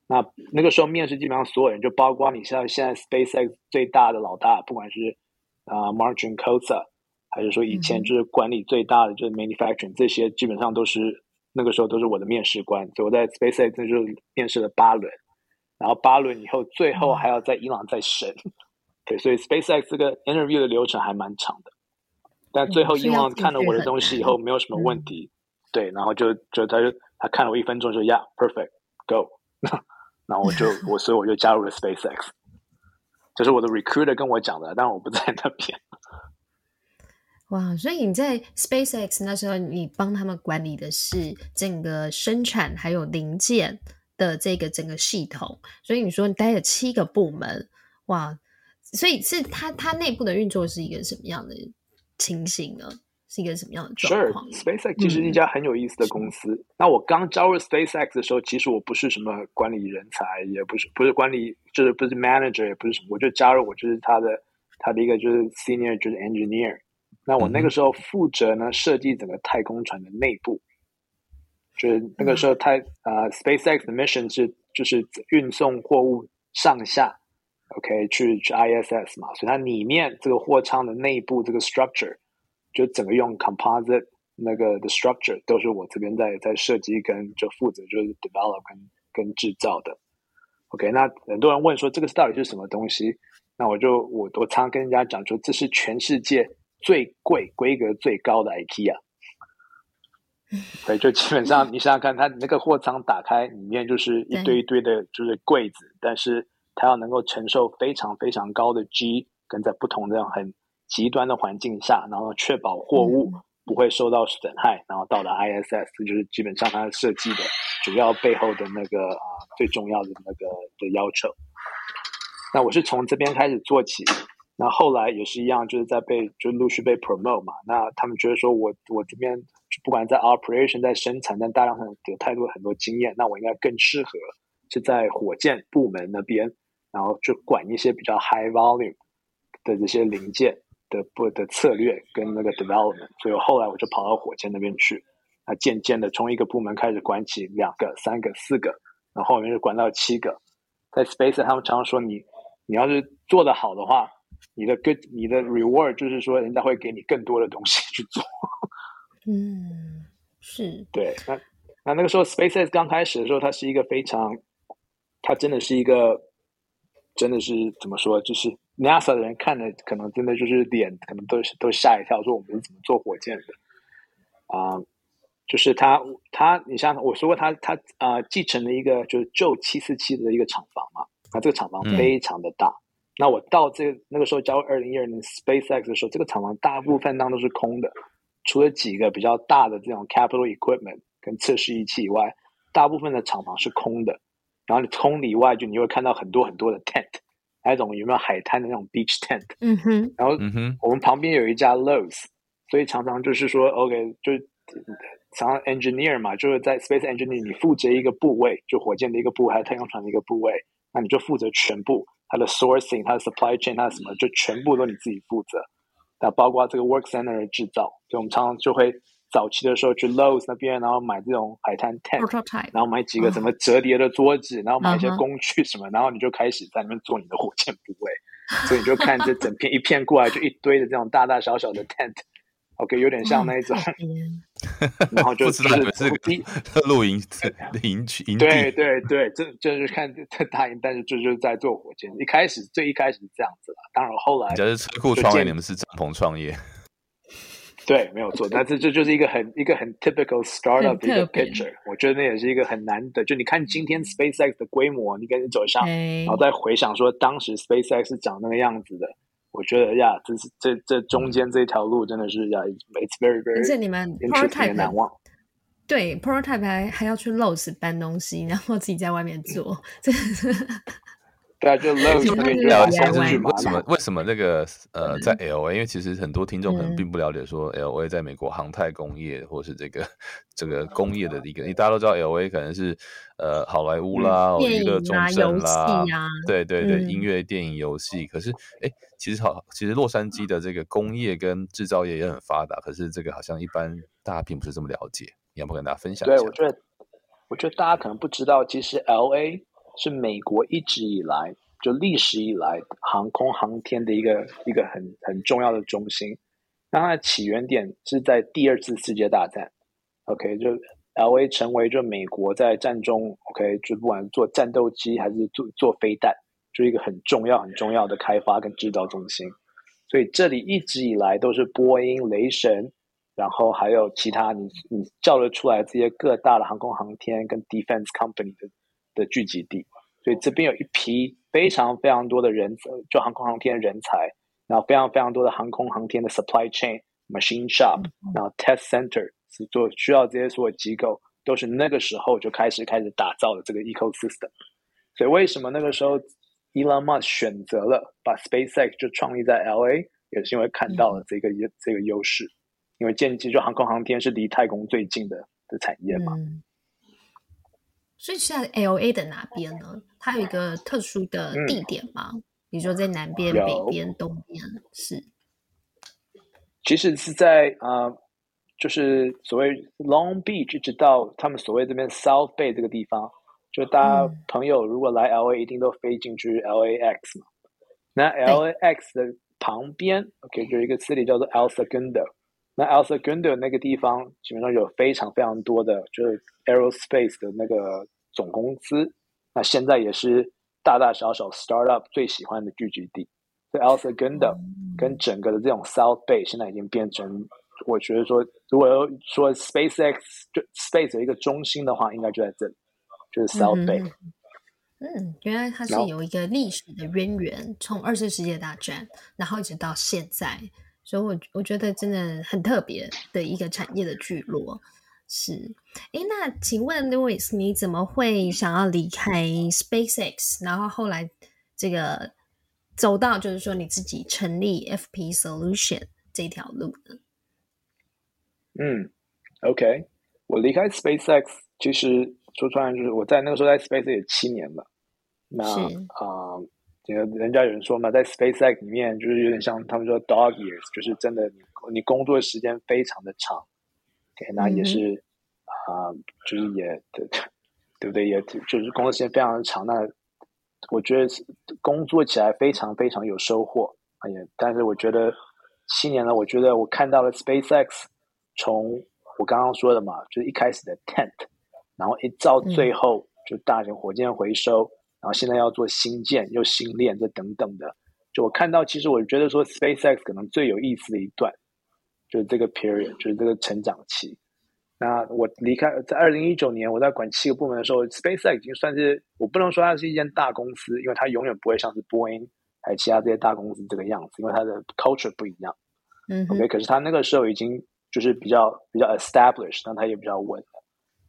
那那个时候面试基本上所有人，就包括你像现在 SpaceX 最大的老大，不管是啊、呃、Mark Juncosa，还是说以前就是管理最大的就是 manufacturing 这些，基本上都是那个时候都是我的面试官。所以我在 SpaceX 那就面试了八轮，然后八轮以后最后还要在伊朗再审。对，所以 SpaceX 这个 interview 的流程还蛮长的，但最后伊朗看了我的东西以后没有什么问题，对，然后就就他就他看了我一分钟就 Yeah perfect go，然后我就 我所以我就加入了 SpaceX。这是我的 recruiter 跟我讲的，但我不在那边。哇，所以你在 SpaceX 那时候，你帮他们管理的是整个生产还有零件的这个整个系统，所以你说你待了七个部门，哇，所以是它它内部的运作是一个什么样的情形呢？是一个什么样的状况？Sure，SpaceX 其实是一家很有意思的公司。嗯、那我刚加入 SpaceX 的时候，其实我不是什么管理人才，也不是不是管理，就是不是 manager，也不是什么，我就加入，我就是他的他的一个就是 senior，就是 engineer。那我那个时候负责呢，设计整个太空船的内部，就是那个时候太啊、嗯 uh,，SpaceX 的 mission 是就是运送货物上下，OK，去去 ISS 嘛，所以它里面这个货仓的内部这个 structure 就整个用 composite 那个的 structure 都是我这边在在设计跟就负责就是 develop 跟跟制造的，OK，那很多人问说这个是到底是什么东西？那我就我我常常跟人家讲说这是全世界。最贵、规格最高的 IKEA，对，就基本上你想想看，它那个货仓打开，里面就是一堆一堆的，就是柜子，但是它要能够承受非常非常高的 G，跟在不同的很极端的环境下，然后确保货物不会受到损害，然后到达 ISS，这就是基本上它设计的主要背后的那个啊最重要的那个的要求。那我是从这边开始做起。那后来也是一样，就是在被就陆续被 promote 嘛。那他们觉得说我我这边不管在 operation 在生产，但大量上有太多很多经验，那我应该更适合是在火箭部门那边，然后就管一些比较 high volume 的这些零件的不的策略跟那个 development。所以后来我就跑到火箭那边去，啊渐渐的从一个部门开始管起两个、三个、四个，然后后面就管到七个。在 space 他们常常说你你要是做得好的话。你的 good，你的 reward 就是说，人家会给你更多的东西去做。嗯，是。对，那那那个时候，SpaceX 刚开始的时候，它是一个非常，它真的是一个，真的是怎么说？就是 NASA 的人看了，可能真的就是脸，可能都都吓一跳，说我们是怎么做火箭的？啊、呃，就是他他，你像我说过他，他他啊，继承了一个就是旧七四七的一个厂房嘛，那这个厂房非常的大。嗯那我到这个那个时候加入二零一二年 SpaceX 的时候，这个厂房大部分当都是空的，除了几个比较大的这种 capital equipment 跟测试仪器以外，大部分的厂房是空的。然后你从里外，就你会看到很多很多的 tent，还有一种有没有海滩的那种 beach tent。嗯哼。然后我们旁边有一家 Lowe's，所以常常就是说，OK，就是常常 engineer 嘛，就是在 space engineer，你负责一个部位，就火箭的一个部位，还有太空船的一个部位，那你就负责全部。它的 sourcing，它的 supply chain，它的什么，就全部都你自己负责。那包括这个 work center 的制造，所以我们常常就会早期的时候去 Lowe's 那边，然后买这种海滩 tent，然后买几个什么折叠的桌子，然后买一些工具什么，然后你就开始在那边做你的火箭部位。所以你就看这整片一片过来，就一堆的这种大大小小的 tent。OK，有点像那种，然后就不知道你们是 露营营区营地，对对对，这就是看这大营，但是就就是在做火箭。一开始最一开始是这样子了，当然后来，人家是车库创业，你们是帐篷创业，对，没有错。但是这就是一个很一个很 typical startup 的一个 picture，我觉得那也是一个很难的。就你看今天 SpaceX 的规模，你跟你走向，然后再回想说当时 SpaceX 是长那个样子的。我觉得呀，这是这这中间这条路真的是呀，it's very very，而且你们 prototype 难忘。对，prototype 还还要去 Lowe's 搬东西，然后自己在外面做，这 对啊，就聊一下，为什么为什么那个呃，在 LA，因为其实很多听众可能并不了解说 LA 在美国航太工业或是这个这个工业的一个，因为大家都知道 LA 可能是呃好莱坞啦、娱乐中心啦，对对对，音乐、电影、游戏，可是哎。其实好，其实洛杉矶的这个工业跟制造业也很发达，可是这个好像一般大家并不是这么了解。你要不跟大家分享一下？对，我觉得，我觉得大家可能不知道，其实 LA 是美国一直以来就历史以来航空航天的一个一个很很重要的中心。那它的起源点是在第二次世界大战。OK，就 LA 成为就美国在战中 OK，就不管做战斗机还是做做飞弹。就是一个很重要、很重要的开发跟制造中心，所以这里一直以来都是波音、雷神，然后还有其他你你叫得出来这些各大的航空航天跟 defense company 的的聚集地。所以这边有一批非常非常多的人，就航空航天人才，然后非常非常多的航空航天的 supply chain、machine shop，然后 test center 是做需要这些所有机构，都是那个时候就开始开始打造的这个 ecosystem。所以为什么那个时候 Elon Musk 选择了把 SpaceX 就创立在 LA，也是因为看到了这个这个优势，因为建机就航空航天是离太空最近的的产业嘛。嗯所以是在 LA 的哪边呢？它有一个特殊的地点吗？嗯、比如说在南边、北边、东边？是，其实是在啊、呃，就是所谓 Long Beach，一直到他们所谓这边 South Bay 这个地方，就大家朋友如果来 LA，一定都飞进去 LAX 嘛。那 LAX 的旁边，OK，就有一个 city 叫做 El Segundo。那 El Segundo 那个地方，基本上有非常非常多的，就是 Aerospace 的那个。总公司，那现在也是大大小小 startup 最喜欢的聚集地。所以 El Segundo 跟整个的这种 South Bay 现在已经变成，我觉得说，如果说 SpaceX 就 Space 有一个中心的话，应该就在这里，就是 South Bay。嗯，原来它是有一个历史的渊源，从二次世界大战，然后一直到现在，所以我我觉得真的很特别的一个产业的聚落。是，哎，那请问 Louis，你怎么会想要离开 SpaceX，然后后来这个走到就是说你自己成立 FP Solution 这条路呢？嗯，OK，我离开 SpaceX，其实说穿了就是我在那个时候在 SpaceX 也七年了。那啊，这个、呃、人家有人说嘛，在 SpaceX 里面就是有点像他们说 dog years，就是真的你你工作的时间非常的长。那也是啊、就是也对对不对？也就是工作时间非常的长。那我觉得工作起来非常非常有收获。哎呀，但是我觉得七年了，我觉得我看到了 SpaceX 从我刚刚说的嘛，就是一开始的 tent，然后一到最后就大型火箭回收，嗯、然后现在要做新建又新链这等等的。就我看到，其实我觉得说 SpaceX 可能最有意思的一段。就是这个 period，就是这个成长期。那我离开在二零一九年，我在管七个部门的时候，SpaceX 已经算是我不能说它是一间大公司，因为它永远不会像是 Boeing 还有其他这些大公司这个样子，因为它的 culture 不一样。嗯，OK，可是它那个时候已经就是比较比较 established，但它也比较稳，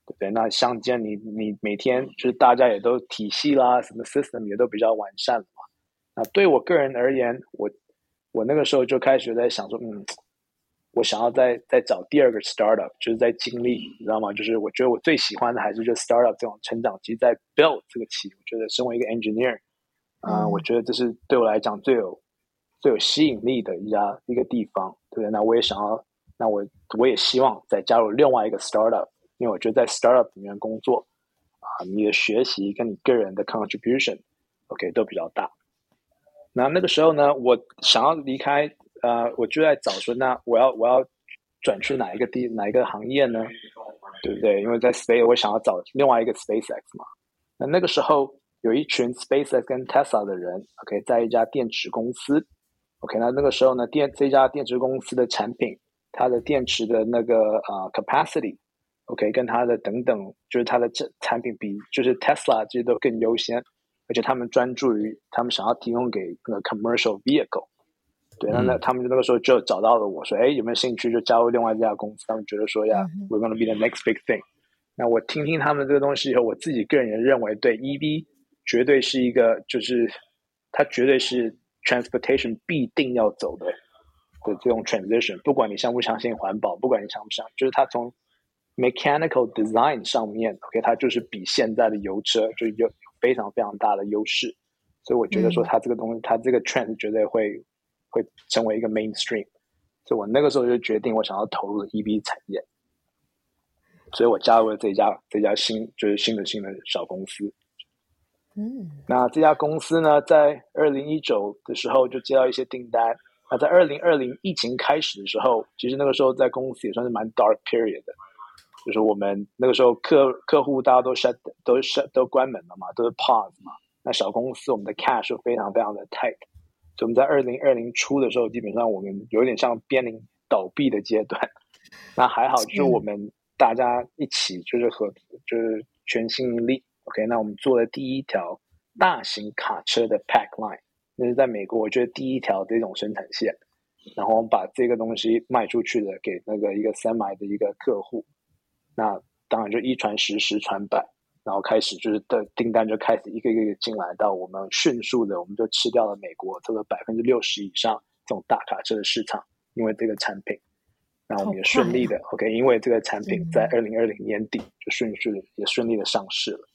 对不对？那相间你你每天就是大家也都体系啦，什么 system 也都比较完善了嘛。那对我个人而言，我我那个时候就开始在想说，嗯。我想要再再找第二个 startup，就是在经历，你知道吗？就是我觉得我最喜欢的还是就 startup 这种成长期，在 build 这个期，我觉得身为一个 engineer，啊、呃，我觉得这是对我来讲最有最有吸引力的一家一个地方，对不对？那我也想要，那我我也希望再加入另外一个 startup，因为我觉得在 startup 里面工作，啊、呃，你的学习跟你个人的 contribution，OK、okay, 都比较大。那那个时候呢，我想要离开。呃，我就在找说，那我要我要转去哪一个地哪一个行业呢？对不对？因为在 Space，我想要找另外一个 SpaceX 嘛。那那个时候有一群 SpaceX 跟 Tesla 的人，OK，在一家电池公司，OK，那那个时候呢，电这家电池公司的产品，它的电池的那个呃 capacity，OK，跟它的等等，就是它的这产品比就是 Tesla 这些都更优先，而且他们专注于他们想要提供给那个 commercial vehicle。对，那那他们那个时候就找到了我说，哎，有没有兴趣就加入另外一家公司？他们觉得说呀、yeah，we're gonna be the next big thing。那我听听他们这个东西以后，我自己个人也认为，对 EV 绝对是一个，就是它绝对是 transportation 必定要走的的这种 transition。不管你相不相信环保，不管你相不相，就是它从 mechanical design 上面，OK，它就是比现在的油车就有非常非常大的优势。所以我觉得说，它这个东西，它这个 trend 绝对会。会成为一个 mainstream，所以我那个时候就决定，我想要投入 EV 产业，所以我加入了这家这家新就是新的新的小公司。嗯，那这家公司呢，在二零一九的时候就接到一些订单。那在二零二零疫情开始的时候，其实那个时候在公司也算是蛮 dark period 的，就是我们那个时候客客户大家都 shut 都 shut 都关门了嘛，都是 pause 嘛。那小公司我们的 cash 就非常非常的 tight。所以我们在二零二零初的时候，基本上我们有点像濒临倒闭的阶段。那还好，就是我们大家一起就是和就是全心一力。OK，那我们做了第一条大型卡车的 pack line，那是在美国，我觉得第一条这种生产线。然后我们把这个东西卖出去的，给那个一个 semi 的一个客户。那当然就一传十，十传百，然后开始就是的订单就开始一个一个进来，到我们迅速的，我们就吃掉了美国这个百分之六十以上这种大卡车的市场，因为这个产品。那我们也顺利的，OK，因为这个产品在二零二零年底就顺序也顺利的上市了，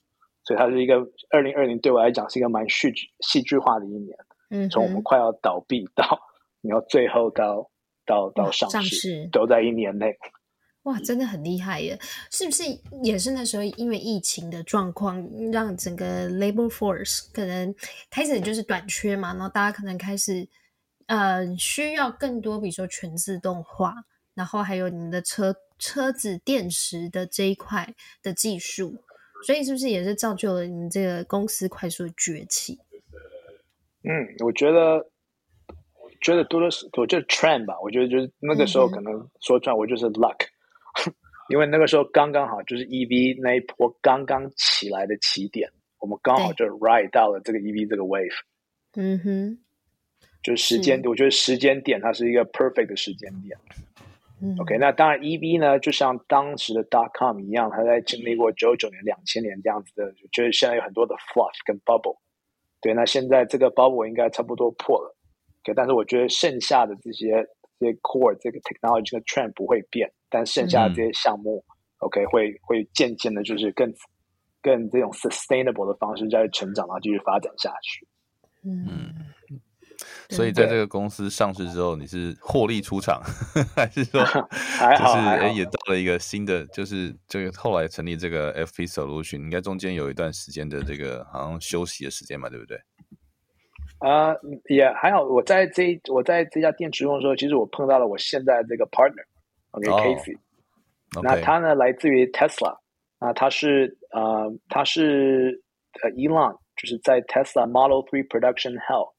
所以它是一个二零二零对我来讲是一个蛮戏剧戏剧化的一年，嗯，从我们快要倒闭到然后最后到到到上市。都在一年内，哇，真的很厉害耶！是不是也是那时候因为疫情的状况，让整个 labor force 可能开始就是短缺嘛，然后大家可能开始呃需要更多，比如说全自动化。然后还有你们的车车子电池的这一块的技术，所以是不是也是造就了你们这个公司快速的崛起？嗯，我觉得，觉得多的是，我觉得 trend 吧。我觉得就是那个时候可能说出来，我就是 luck，、嗯、因为那个时候刚刚好就是 EV 那一波刚刚起来的起点，我们刚好就 ride 到了这个 EV 这个 wave。嗯哼，就是时间，我觉得时间点它是一个 perfect 的时间点。OK，那当然，EV 呢，就像当时的 dot com 一样，它在经历过九九年、两千年这样子的，就是现在有很多的 fluff 跟 bubble。对，那现在这个 bubble 应该差不多破了。OK，但是我觉得剩下的这些这些 core 这个 technology 的 trend 不会变，但剩下的这些项目、嗯、OK 会会渐渐的，就是更更这种 sustainable 的方式在成长，然后继续发展下去。嗯。所以在这个公司上市之后，你是获利出场，还是说 就是哎也到了一个新的，就是这个后来成立这个 FP Solution，应该中间有一段时间的这个好像休息的时间嘛，对不对？啊，也还好。我在这我在这家店职工的时候，其实我碰到了我现在这个 partner，OK，Casey。那他呢来自于 Tesla，啊，他是呃他是呃 Elon，就是在 Tesla Model Three Production Hell。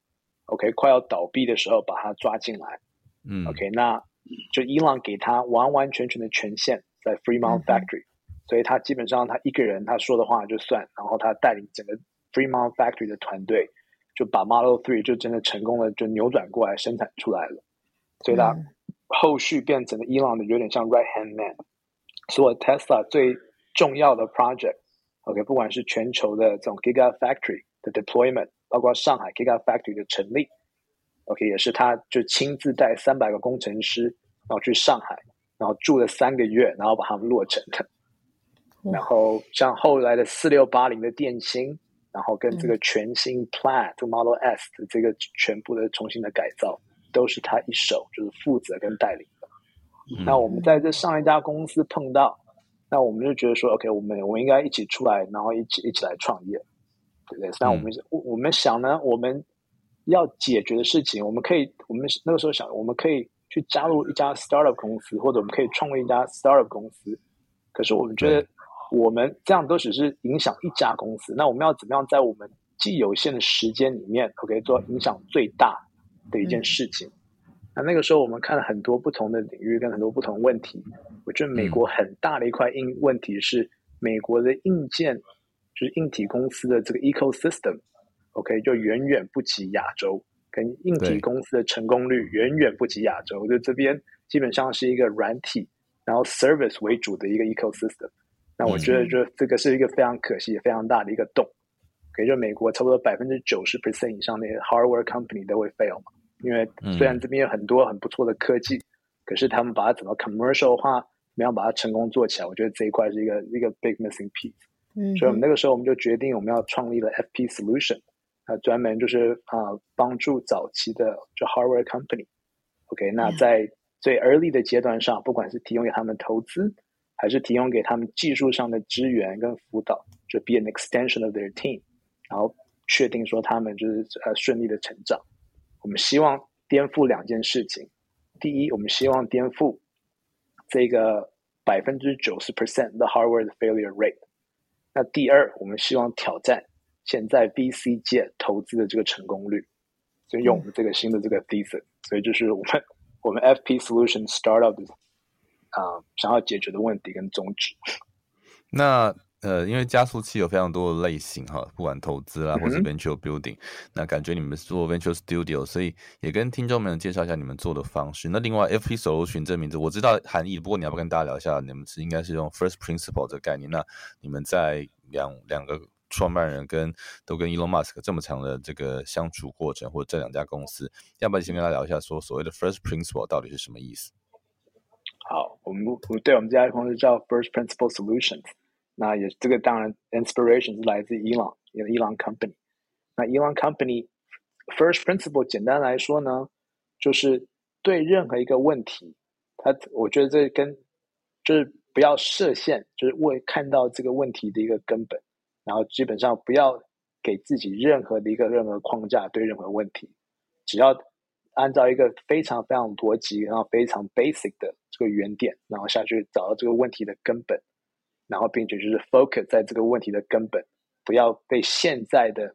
OK，快要倒闭的时候把他抓进来，嗯，OK，那就伊朗给他完完全全的权限在 Fremont Factory，、嗯、所以他基本上他一个人他说的话就算，然后他带领整个 Fremont Factory 的团队就把 Model Three 就真的成功的就扭转过来生产出来了，所以它后续变成了伊朗的有点像 Right Hand Man，所以 Tesla 最重要的 project，OK，、okay, 不管是全球的这种 Giga Factory 的 deployment。包括上海 Gigafactory 的成立，OK，也是他就亲自带三百个工程师，然后去上海，然后住了三个月，然后把他们落成的。然后像后来的四六八零的电芯，然后跟这个全新 Plaid 这个 Model S 的这个全部的重新的改造，都是他一手就是负责跟带领的。嗯、那我们在这上一家公司碰到，那我们就觉得说，OK，我们我们应该一起出来，然后一起一起来创业。对不对，那我们、嗯、我们想呢，我们要解决的事情，我们可以，我们那个时候想，我们可以去加入一家 startup 公司，或者我们可以创立一家 startup 公司。可是我们觉得，我们这样都只是影响一家公司。那我们要怎么样在我们既有限的时间里面，OK，做影响最大的一件事情？嗯、那那个时候我们看了很多不同的领域跟很多不同问题。我觉得美国很大的一块硬问题是美国的硬件。就是硬体公司的这个 ecosystem，OK，、okay, 就远远不及亚洲，跟硬体公司的成功率远远不及亚洲。就这边基本上是一个软体，然后 service 为主的一个 ecosystem。那我觉得，就这个是一个非常可惜、也非常大的一个洞。可以就美国差不多百分之九十 percent 以上的 hardware company 都会 fail 嘛，因为虽然这边有很多很不错的科技，可是他们把它怎么 commercial 化，怎么样把它成功做起来，我觉得这一块是一个一个 big missing piece。嗯，所以我们那个时候我们就决定我们要创立了 FP Solution，啊，专门就是啊帮助早期的就 hardware company。OK，那在最 early 的阶段上，不管是提供给他们投资，还是提供给他们技术上的支援跟辅导，就 be an extension of their team，然后确定说他们就是呃顺利的成长。我们希望颠覆两件事情，第一，我们希望颠覆这个百分之九十 percent 的 hardware failure rate。那第二，我们希望挑战现在 VC 界投资的这个成功率，所以用我们这个新的这个 thesis，、嗯、所以就是我们我们 FP Solution Startup 啊、呃、想要解决的问题跟宗旨。那呃，因为加速器有非常多的类型哈，不管投资啦，或是 venture building，、嗯、那感觉你们是做 venture studio，所以也跟听众们介绍一下你们做的方式。那另外，FP Solution 这名字我知道含义，不过你要不跟大家聊一下？你们是应该是用 first principle 这个概念。那你们在两两个创办人跟都跟 Elon Musk 这么长的这个相处过程，或者这两家公司，要不要先跟大家聊一下，说所谓的 first principle 到底是什么意思？我们对我们这家公司叫 First Principle Solutions。那也这个当然 inspiration 是来自伊朗因为 Elon Company。那伊朗 Company First Principle 简单来说呢，就是对任何一个问题，它我觉得这跟就是不要设限，就是为看到这个问题的一个根本，然后基本上不要给自己任何的一个任何框架对任何问题，只要按照一个非常非常逻辑，然后非常 basic 的这个原点，然后下去找到这个问题的根本。然后，并且就是 focus 在这个问题的根本，不要被现在的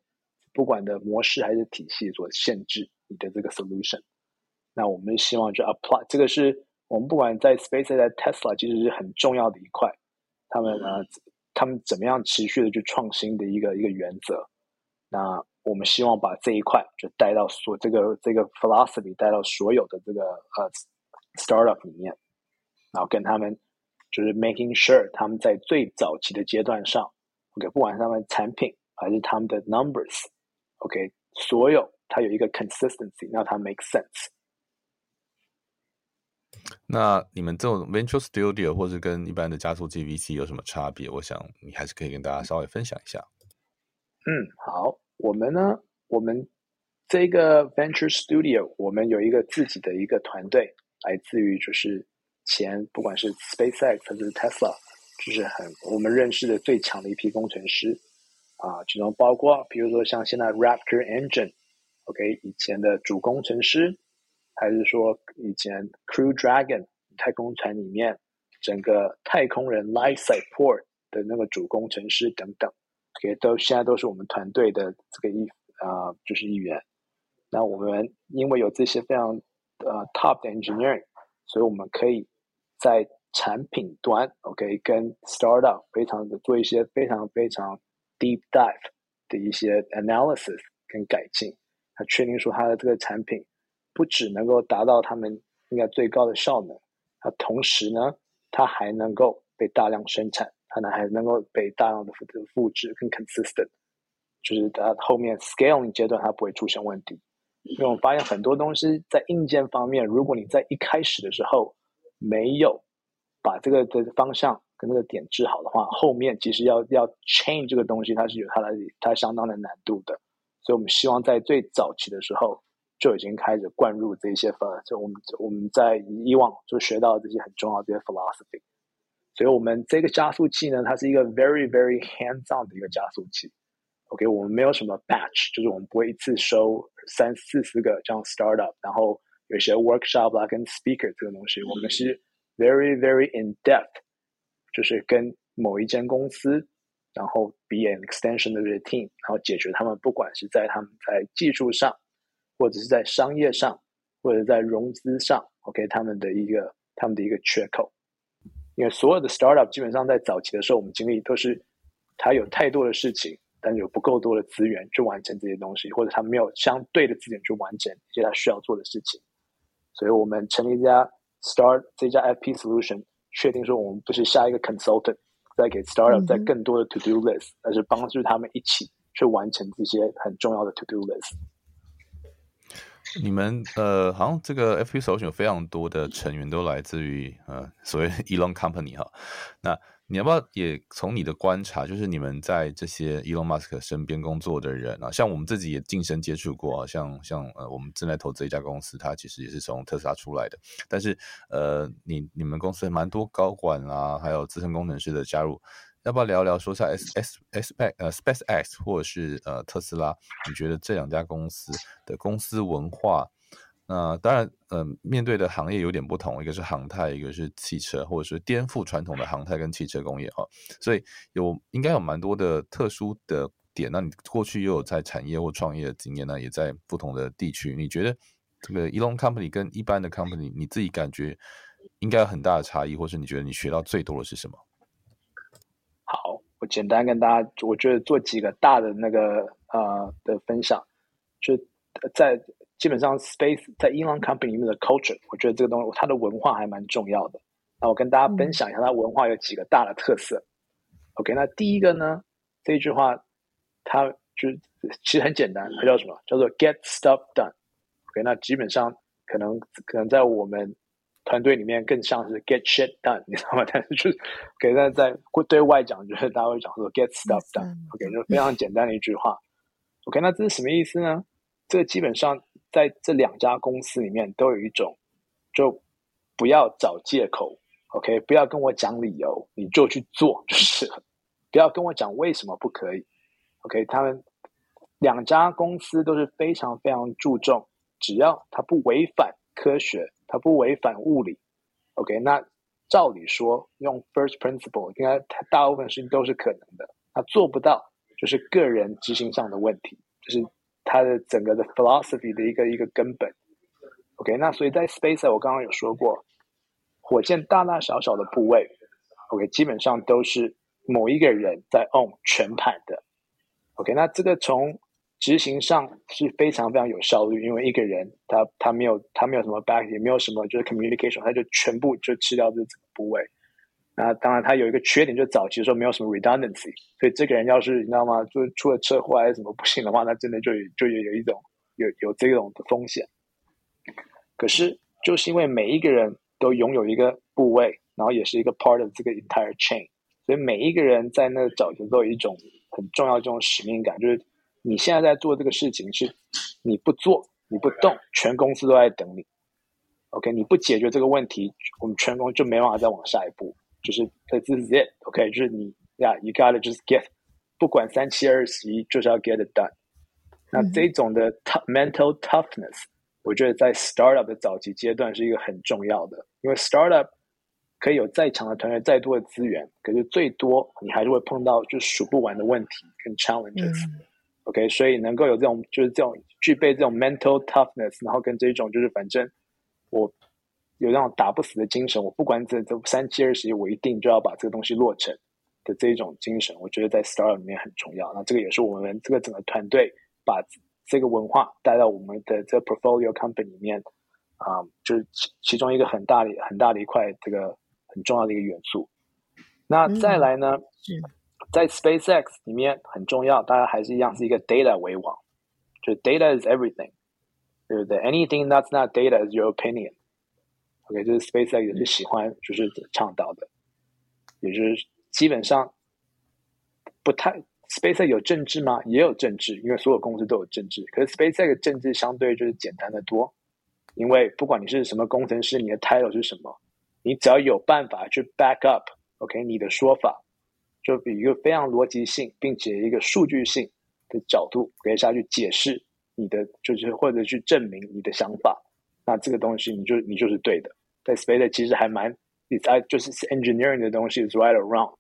不管的模式还是体系所限制你的这个 solution。那我们希望就 apply 这个是我们不管在 Space 在 Tesla 其实是很重要的一块。他们呢，他们怎么样持续的去创新的一个一个原则。那我们希望把这一块就带到所这个这个 philosophy 带到所有的这个呃 startup 里面，然后跟他们。就是 making sure 他们在最早期的阶段上，OK，不管是他们产品还是他们的 numbers，OK，所有它有一个 consistency，让它 make sense。那你们这种 venture studio 或是跟一般的加速器 VC 有什么差别？我想你还是可以跟大家稍微分享一下。嗯，好，我们呢，我们这个 venture studio，我们有一个自己的一个团队，来自于就是。前不管是 SpaceX 还是 Tesla，就是很我们认识的最强的一批工程师啊，其中包括比如说像现在 Raptor Engine，OK，以前的主工程师，还是说以前 Crew Dragon 太空船里面整个太空人 Life Support 的那个主工程师等等，OK，都现在都是我们团队的这个一啊，就是一员。那我们因为有这些非常呃 top 的 engineering，所以我们可以。在产品端，OK，跟 startup 非常的做一些非常非常 deep dive 的一些 analysis 跟改进，他确定说他的这个产品不只能够达到他们应该最高的效能，它同时呢，它还能够被大量生产，它呢还能够被大量的复复制跟 consistent，就是它后面 scaling 阶段它不会出现问题。因为我发现很多东西在硬件方面，如果你在一开始的时候，没有把这个的方向跟那个点治好的话，后面其实要要 change 这个东西，它是有它的它相当的难度的。所以我们希望在最早期的时候就已经开始灌入这些方，就我们我们在以往就学到这些很重要这些 philosophy。所以我们这个加速器呢，它是一个 very very hands-on 的一个加速器。OK，我们没有什么 batch，就是我们不会一次收三四十个这样 startup，然后。有些 workshop 啊，跟 speaker 这个东西，我们是 very very in depth，就是跟某一间公司，然后 be an extension of the team，然后解决他们不管是在他们在技术上，或者是在商业上，或者在融资上，OK，他们的一个他们的一个缺口。因为所有的 startup 基本上在早期的时候，我们经历都是他有太多的事情。但有不够多的资源去完成这些东西，或者他没有相对的资源去完成一些他需要做的事情。所以我们成立一家 Start 这家 FP Solution，确定说我们不是下一个 consultant，再给 startup 再更多的 to do list，而是帮助他们一起去完成这些很重要的 to do list。你们呃，好像这个 FP Solution 有非常多的成员都来自于呃所谓 Elon Company 哈，那。你要不要也从你的观察，就是你们在这些 Elon Musk 身边工作的人啊，像我们自己也近身接触过，像像呃，我们正在投资一家公司，它其实也是从特斯拉出来的。但是呃，你你们公司蛮多高管啊，还有资深工程师的加入，要不要聊聊说一下 S S S P 呃 SpaceX 或者是呃特斯拉？你觉得这两家公司的公司文化？那当然，嗯、面对的行业有点不同，一个是航太，一个是汽车，或者是颠覆传统的航太跟汽车工业啊，所以有应该有蛮多的特殊的点。那你过去又有在产业或创业的经验呢，也在不同的地区，你觉得这个 Elon Company 跟一般的 company，你自己感觉应该有很大的差异，或是你觉得你学到最多的是什么？好，我简单跟大家，我觉得做几个大的那个呃的分享，就在基本上 Space 在 Elon Company 里面的 culture，我觉得这个东西它的文化还蛮重要的。那我跟大家分享一下它文化有几个大的特色。OK，那第一个呢，这一句话它就其实很简单，它叫什么？叫做 Get stuff done。OK，那基本上可能可能在我们团队里面更像是 get shit done，你知道吗？但是就是给大家在对外讲，就是大家会讲说 get stuff done。OK，就非常简单的一句话。OK，那这是什么意思呢？这基本上在这两家公司里面都有一种，就不要找借口。OK，不要跟我讲理由，你就去做就是了。不要跟我讲为什么不可以。OK，他们两家公司都是非常非常注重，只要它不违反科学。它不违反物理，OK？那照理说，用 first principle，应该大部分事情都是可能的。它做不到，就是个人执行上的问题，就是它的整个的 philosophy 的一个一个根本。OK？那所以在 SpaceX，我刚刚有说过，火箭大大小小的部位，OK？基本上都是某一个人在 on 全盘的。OK？那这个从执行上是非常非常有效率，因为一个人他他没有他没有什么 back，也没有什么就是 communication，他就全部就吃掉这整个部位。那当然他有一个缺点，就早期的时候没有什么 redundancy，所以这个人要是你知道吗，就出了车祸还是什么不幸的话，那真的就就有有一种有有这种的风险。可是就是因为每一个人都拥有一个部位，然后也是一个 part of 这个 entire chain，所以每一个人在那个早期都有一种很重要这种使命感，就是。你现在在做这个事情是，你不做你不动，全公司都在等你。OK，你不解决这个问题，我们全公司就没办法再往下一步。就是这是 it。OK，就是你呀，yeah, you gotta just get，不管三七二十一，就是要 get it done。那这种的 tough mental toughness，我觉得在 startup 的早期阶段是一个很重要的，因为 startup 可以有再强的团队、再多的资源，可是最多你还是会碰到就数不完的问题跟 challenges。嗯 OK，所以能够有这种就是这种具备这种 mental toughness，然后跟这种就是反正我有那种打不死的精神，我不管这这三七二十一，我一定就要把这个东西落成的这一种精神，我觉得在 startup 里面很重要。那这个也是我们这个整个团队把这个文化带到我们的这个 portfolio company 里面啊、嗯，就是其其中一个很大的很大的一块这个很重要的一个元素。那再来呢？嗯在 SpaceX 里面很重要，大家还是一样是一个 data 为王，就 data is everything，对不对？Anything that's not data is your opinion。OK，就是 SpaceX 也是喜欢就是倡导的，也就是基本上不太 SpaceX 有政治吗？也有政治，因为所有公司都有政治。可是 SpaceX 的政治相对就是简单的多，因为不管你是什么工程师，你的 title 是什么，你只要有办法去 back up，OK，你的说法。就比一个非常逻辑性，并且一个数据性的角度，可以下去解释你的，就是或者去证明你的想法。那这个东西，你就你就是对的。在 Space 其实还蛮，你在就是 engineering 的东西是 right or wrong。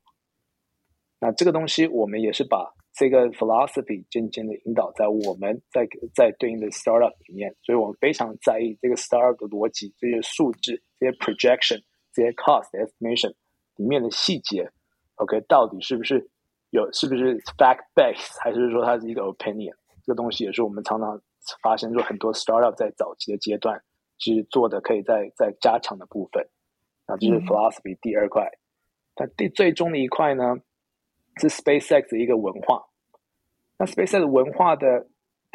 那这个东西，我们也是把这个 philosophy 渐渐的引导在我们在在对应的 startup 里面，所以我们非常在意这个 startup 的逻辑、这些数字、这些 projection、这些 cost estimation 里面的细节。OK，到底是不是有？是不是 fact base，还是说它是一个 opinion？这个东西也是我们常常发现，说很多 startup 在早期的阶段其实做的可以再再加强的部分。啊这是 philosophy 第二块。但第最终的一块呢，是 SpaceX 的一个文化。那 SpaceX 文化的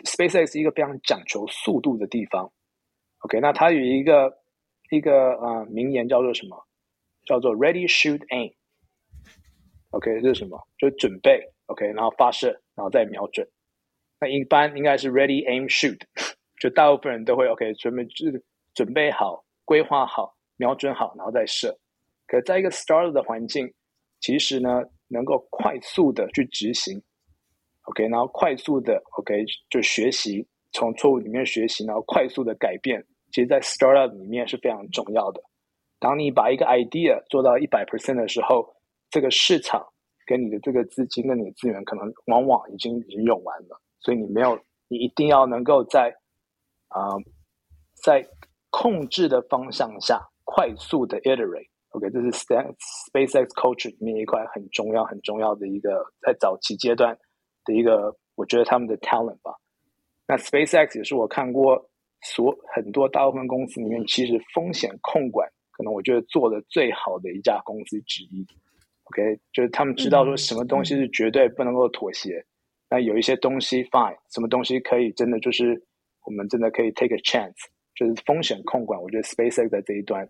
SpaceX 是一个非常讲求速度的地方。OK，那它有一个一个呃名言叫做什么？叫做 Ready, Shoot, Aim。OK，这是什么？就准备 OK，然后发射，然后再瞄准。那一般应该是 Ready, Aim, Shoot，就大部分人都会 OK，准备就是准备好、规划好、瞄准好，然后再射。可在一个 startup 的环境，其实呢，能够快速的去执行，OK，然后快速的 OK 就学习，从错误里面学习，然后快速的改变，其实，在 startup 里面是非常重要的。当你把一个 idea 做到一百 percent 的时候，这个市场跟你的这个资金跟你的资源，可能往往已经已经用完了，所以你没有，你一定要能够在啊、在控制的方向下快速的 iterate OK，这是 SpaceX culture 里面一块很重要、很重要的一个在早期阶段的一个，我觉得他们的 talent 吧。那 SpaceX 也是我看过所很多大部分公司里面，其实风险控管可能我觉得做的最好的一家公司之一。OK，就是他们知道说什么东西是绝对不能够妥协，嗯、那有一些东西 fine，什么东西可以真的就是我们真的可以 take a chance，就是风险控管。我觉得 SpaceX 在这一端。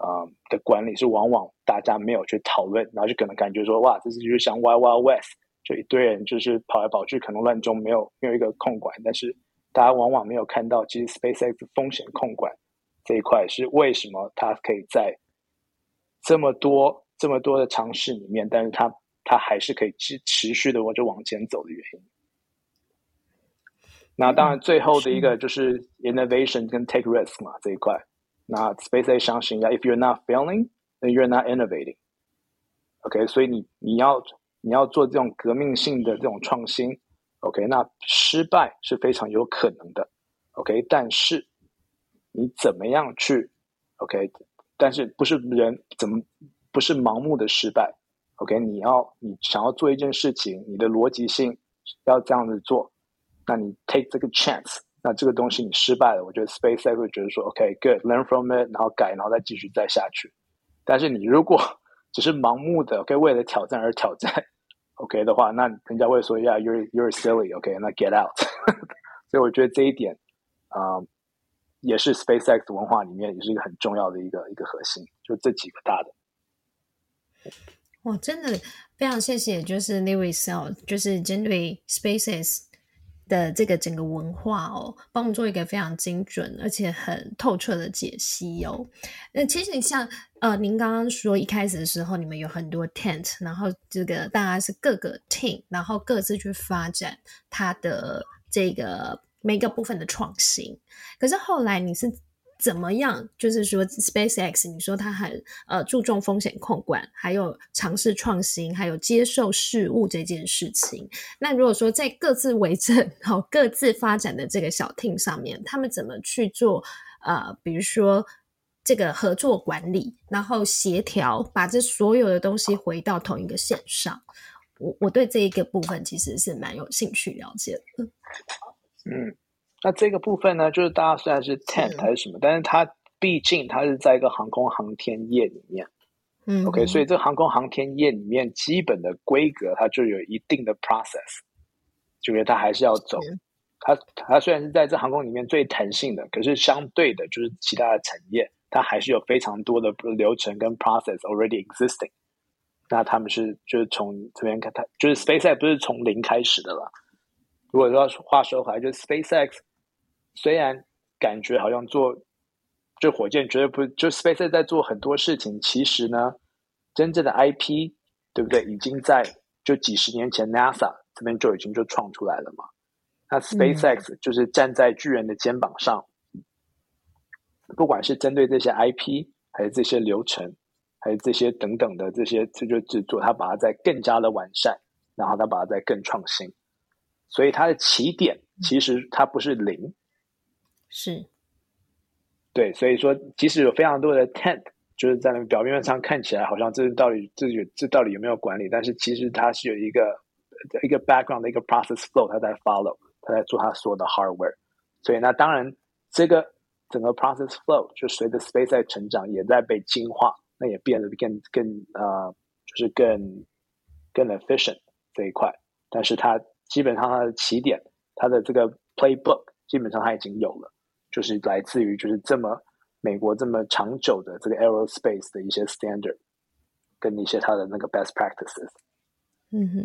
啊、的管理是往往大家没有去讨论，然后就可能感觉说，哇，这是就是像 Wild Wild West，就一堆人就是跑来跑去，可能乱中没有没有一个控管，但是大家往往没有看到，其实 SpaceX 风险控管这一块是为什么它可以在这么多这么多的尝试里面，但是它它还是可以持持续的往就往前走的原因。那当然，最后的一个就是 innovation 跟 take risk 嘛，这一块。那 SpaceX 相信呀，if you're not failing, then you're not innovating. OK，所以你你要你要做这种革命性的这种创新，OK，那失败是非常有可能的，OK，但是你怎么样去，OK，但是不是人怎么不是盲目的失败，OK，你要你想要做一件事情，你的逻辑性要这样子做，那你 take 这个 chance。那这个东西你失败了，我觉得 SpaceX 会觉得说，OK，good，learn from it，然后改，然后再继续再下去。但是你如果 只是盲目的，OK，为了挑战而挑战，OK 的话，那人家会说，Yeah，you're you're silly，OK，那 get out。所以我觉得这一点啊、也是 SpaceX 文化里面也是一个很重要的一个一个核心，就这几个大的。哇，真的非常谢谢，就是 Lewis 哦，就是针对 Spaces。的这个整个文化哦，帮我们做一个非常精准而且很透彻的解析哦。那其实你像呃，您刚刚说一开始的时候，你们有很多 tent，然后这个大家是各个 team，然后各自去发展它的这个每个部分的创新。可是后来你是。怎么样？就是说，SpaceX，你说它很呃注重风险控管，还有尝试创新，还有接受事物这件事情。那如果说在各自为政、好 各自发展的这个小 team 上面，他们怎么去做？呃，比如说这个合作管理，然后协调，把这所有的东西回到同一个线上。我我对这一个部分其实是蛮有兴趣了解的。嗯。那这个部分呢，就是大家虽然是 tent 还是什么，但是它毕竟它是在一个航空航天业里面，嗯，OK，所以这个航空航天业里面基本的规格，它就有一定的 process，就是它还是要走。嗯、它它虽然是在这航空里面最弹性的，可是相对的，就是其他的产业，它还是有非常多的流程跟 process already existing。那他们是就是从这边看，它就是 SpaceX 不是从零开始的了。如果说话说回来，就是 SpaceX。虽然感觉好像做就火箭绝对不就 SpaceX 在做很多事情，其实呢，真正的 IP 对不对？已经在就几十年前 NASA 这边就已经就创出来了嘛。那 SpaceX 就是站在巨人的肩膀上，嗯、不管是针对这些 IP，还是这些流程，还是这些等等的这些这就制作，它把它在更加的完善，然后它把它在更创新，所以它的起点其实它不是零。是，对，所以说，即使有非常多的 tent，就是在那表面上看起来好像这是到底这有这到底有没有管理，但是其实它是有一个一个 background 的一个 process flow，它在 follow，它在做它所有的 hardware。所以那当然，这个整个 process flow 就随着 space 在成长也在被精化，那也变得更更呃，就是更更 efficient 这一块。但是它基本上它的起点，它的这个 playbook 基本上它已经有了。就是来自于就是这么美国这么长久的这个 aerospace 的一些 standard，跟一些它的那个 best practices。嗯哼，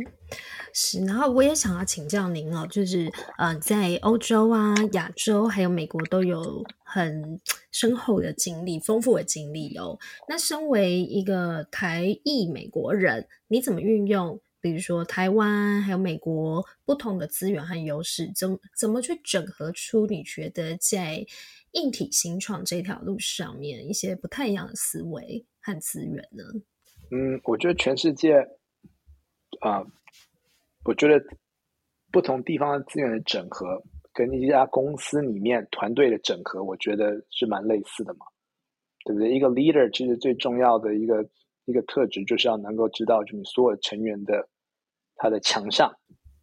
是。然后我也想要请教您哦，就是呃，在欧洲啊、亚洲还有美国都有很深厚的经历、丰富的经历哦。那身为一个台裔美国人，你怎么运用？比如说台湾还有美国不同的资源和优势，怎怎么去整合出你觉得在硬体新创这条路上面一些不太一样的思维和资源呢？嗯，我觉得全世界啊、我觉得不同地方的资源的整合，跟一家公司里面团队的整合，我觉得是蛮类似的嘛。对不对？一个 leader 其实最重要的一个一个特质，就是要能够知道，就你所有成员的他的强项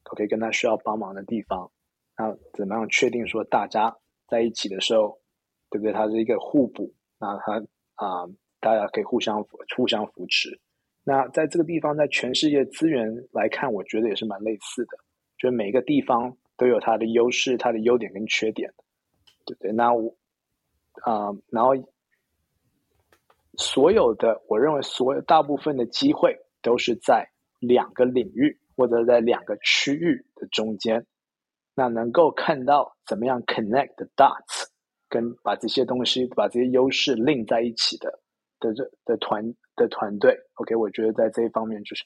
，OK，跟他需要帮忙的地方，那怎么样确定说大家在一起的时候，对不对？他是一个互补，那他啊、大家可以互相互相扶持。那在这个地方，在全世界资源来看，我觉得也是蛮类似的，就是每个地方都有它的优势、它的优点跟缺点，对不对？那我啊、然后。所有的，我认为所有大部分的机会都是在两个领域或者在两个区域的中间。那能够看到怎么样 connect the dots，跟把这些东西、把这些优势 link 在一起的的这的团的团队，OK，我觉得在这一方面就是，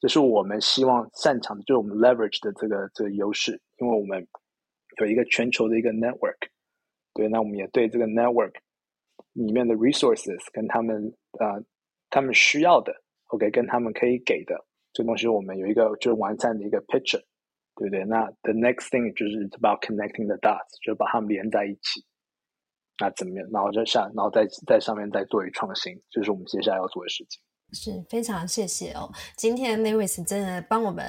这是我们希望擅长的，就是我们 leverage 的这个这个优势，因为我们有一个全球的一个 network，对，那我们也对这个 network。里面的 resources 跟他们啊、呃，他们需要的，OK，跟他们可以给的这东西，我们有一个就是完善的一个 picture，对不对？那 the next thing 就是 about connecting the dots，就是把它们连在一起。那怎么样？然后就下，然后在在上面再做一创新，就是我们接下来要做的事情。是非常谢谢哦，今天 Lewis 真的帮我们。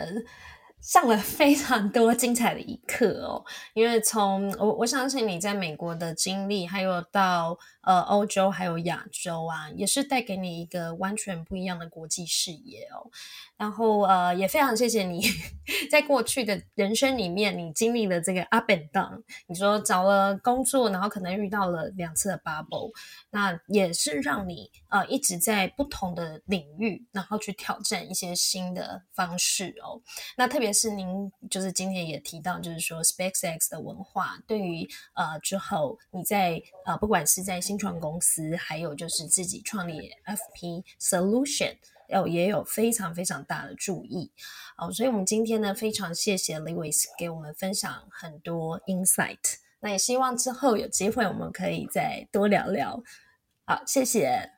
上了非常多精彩的一课哦，因为从我我相信你在美国的经历，还有到呃欧洲还有亚洲啊，也是带给你一个完全不一样的国际视野哦。然后呃，也非常谢谢你 在过去的人生里面，你经历了这个 up and down。你说找了工作，然后可能遇到了两次的 bubble，那也是让你呃一直在不同的领域，然后去挑战一些新的方式哦。那特别是您就是今天也提到，就是说 SpaceX 的文化对于呃之后你在呃不管是在新创公司，还有就是自己创立 FP Solution。有也有非常非常大的注意。哦，所以我们今天呢非常谢谢 Lewis 给我们分享很多 insight，那也希望之后有机会我们可以再多聊聊。好，谢谢，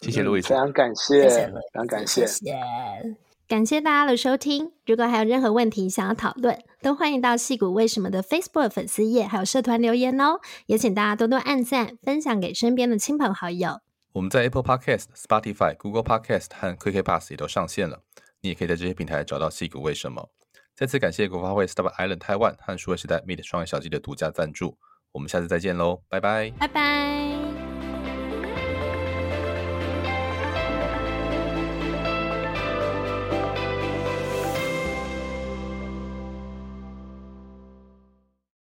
谢谢 Lewis，非常感谢，谢谢非常感谢，谢。谢，感谢大家的收听。如果还有任何问题想要讨论，都欢迎到矽谷为什么的 Facebook 粉丝页还有社团留言哦。也请大家多多按赞，分享给身边的亲朋好友。我们在 Apple Podcast、Spotify、Google Podcast 和 QK Pass 也都上线了，你也可以在这些平台找到矽谷为什么。再次感谢国发会 Startup Island Taiwan 和数位时代 Meet 创业小记的独家赞助。我们下次再见喽，拜拜，拜拜。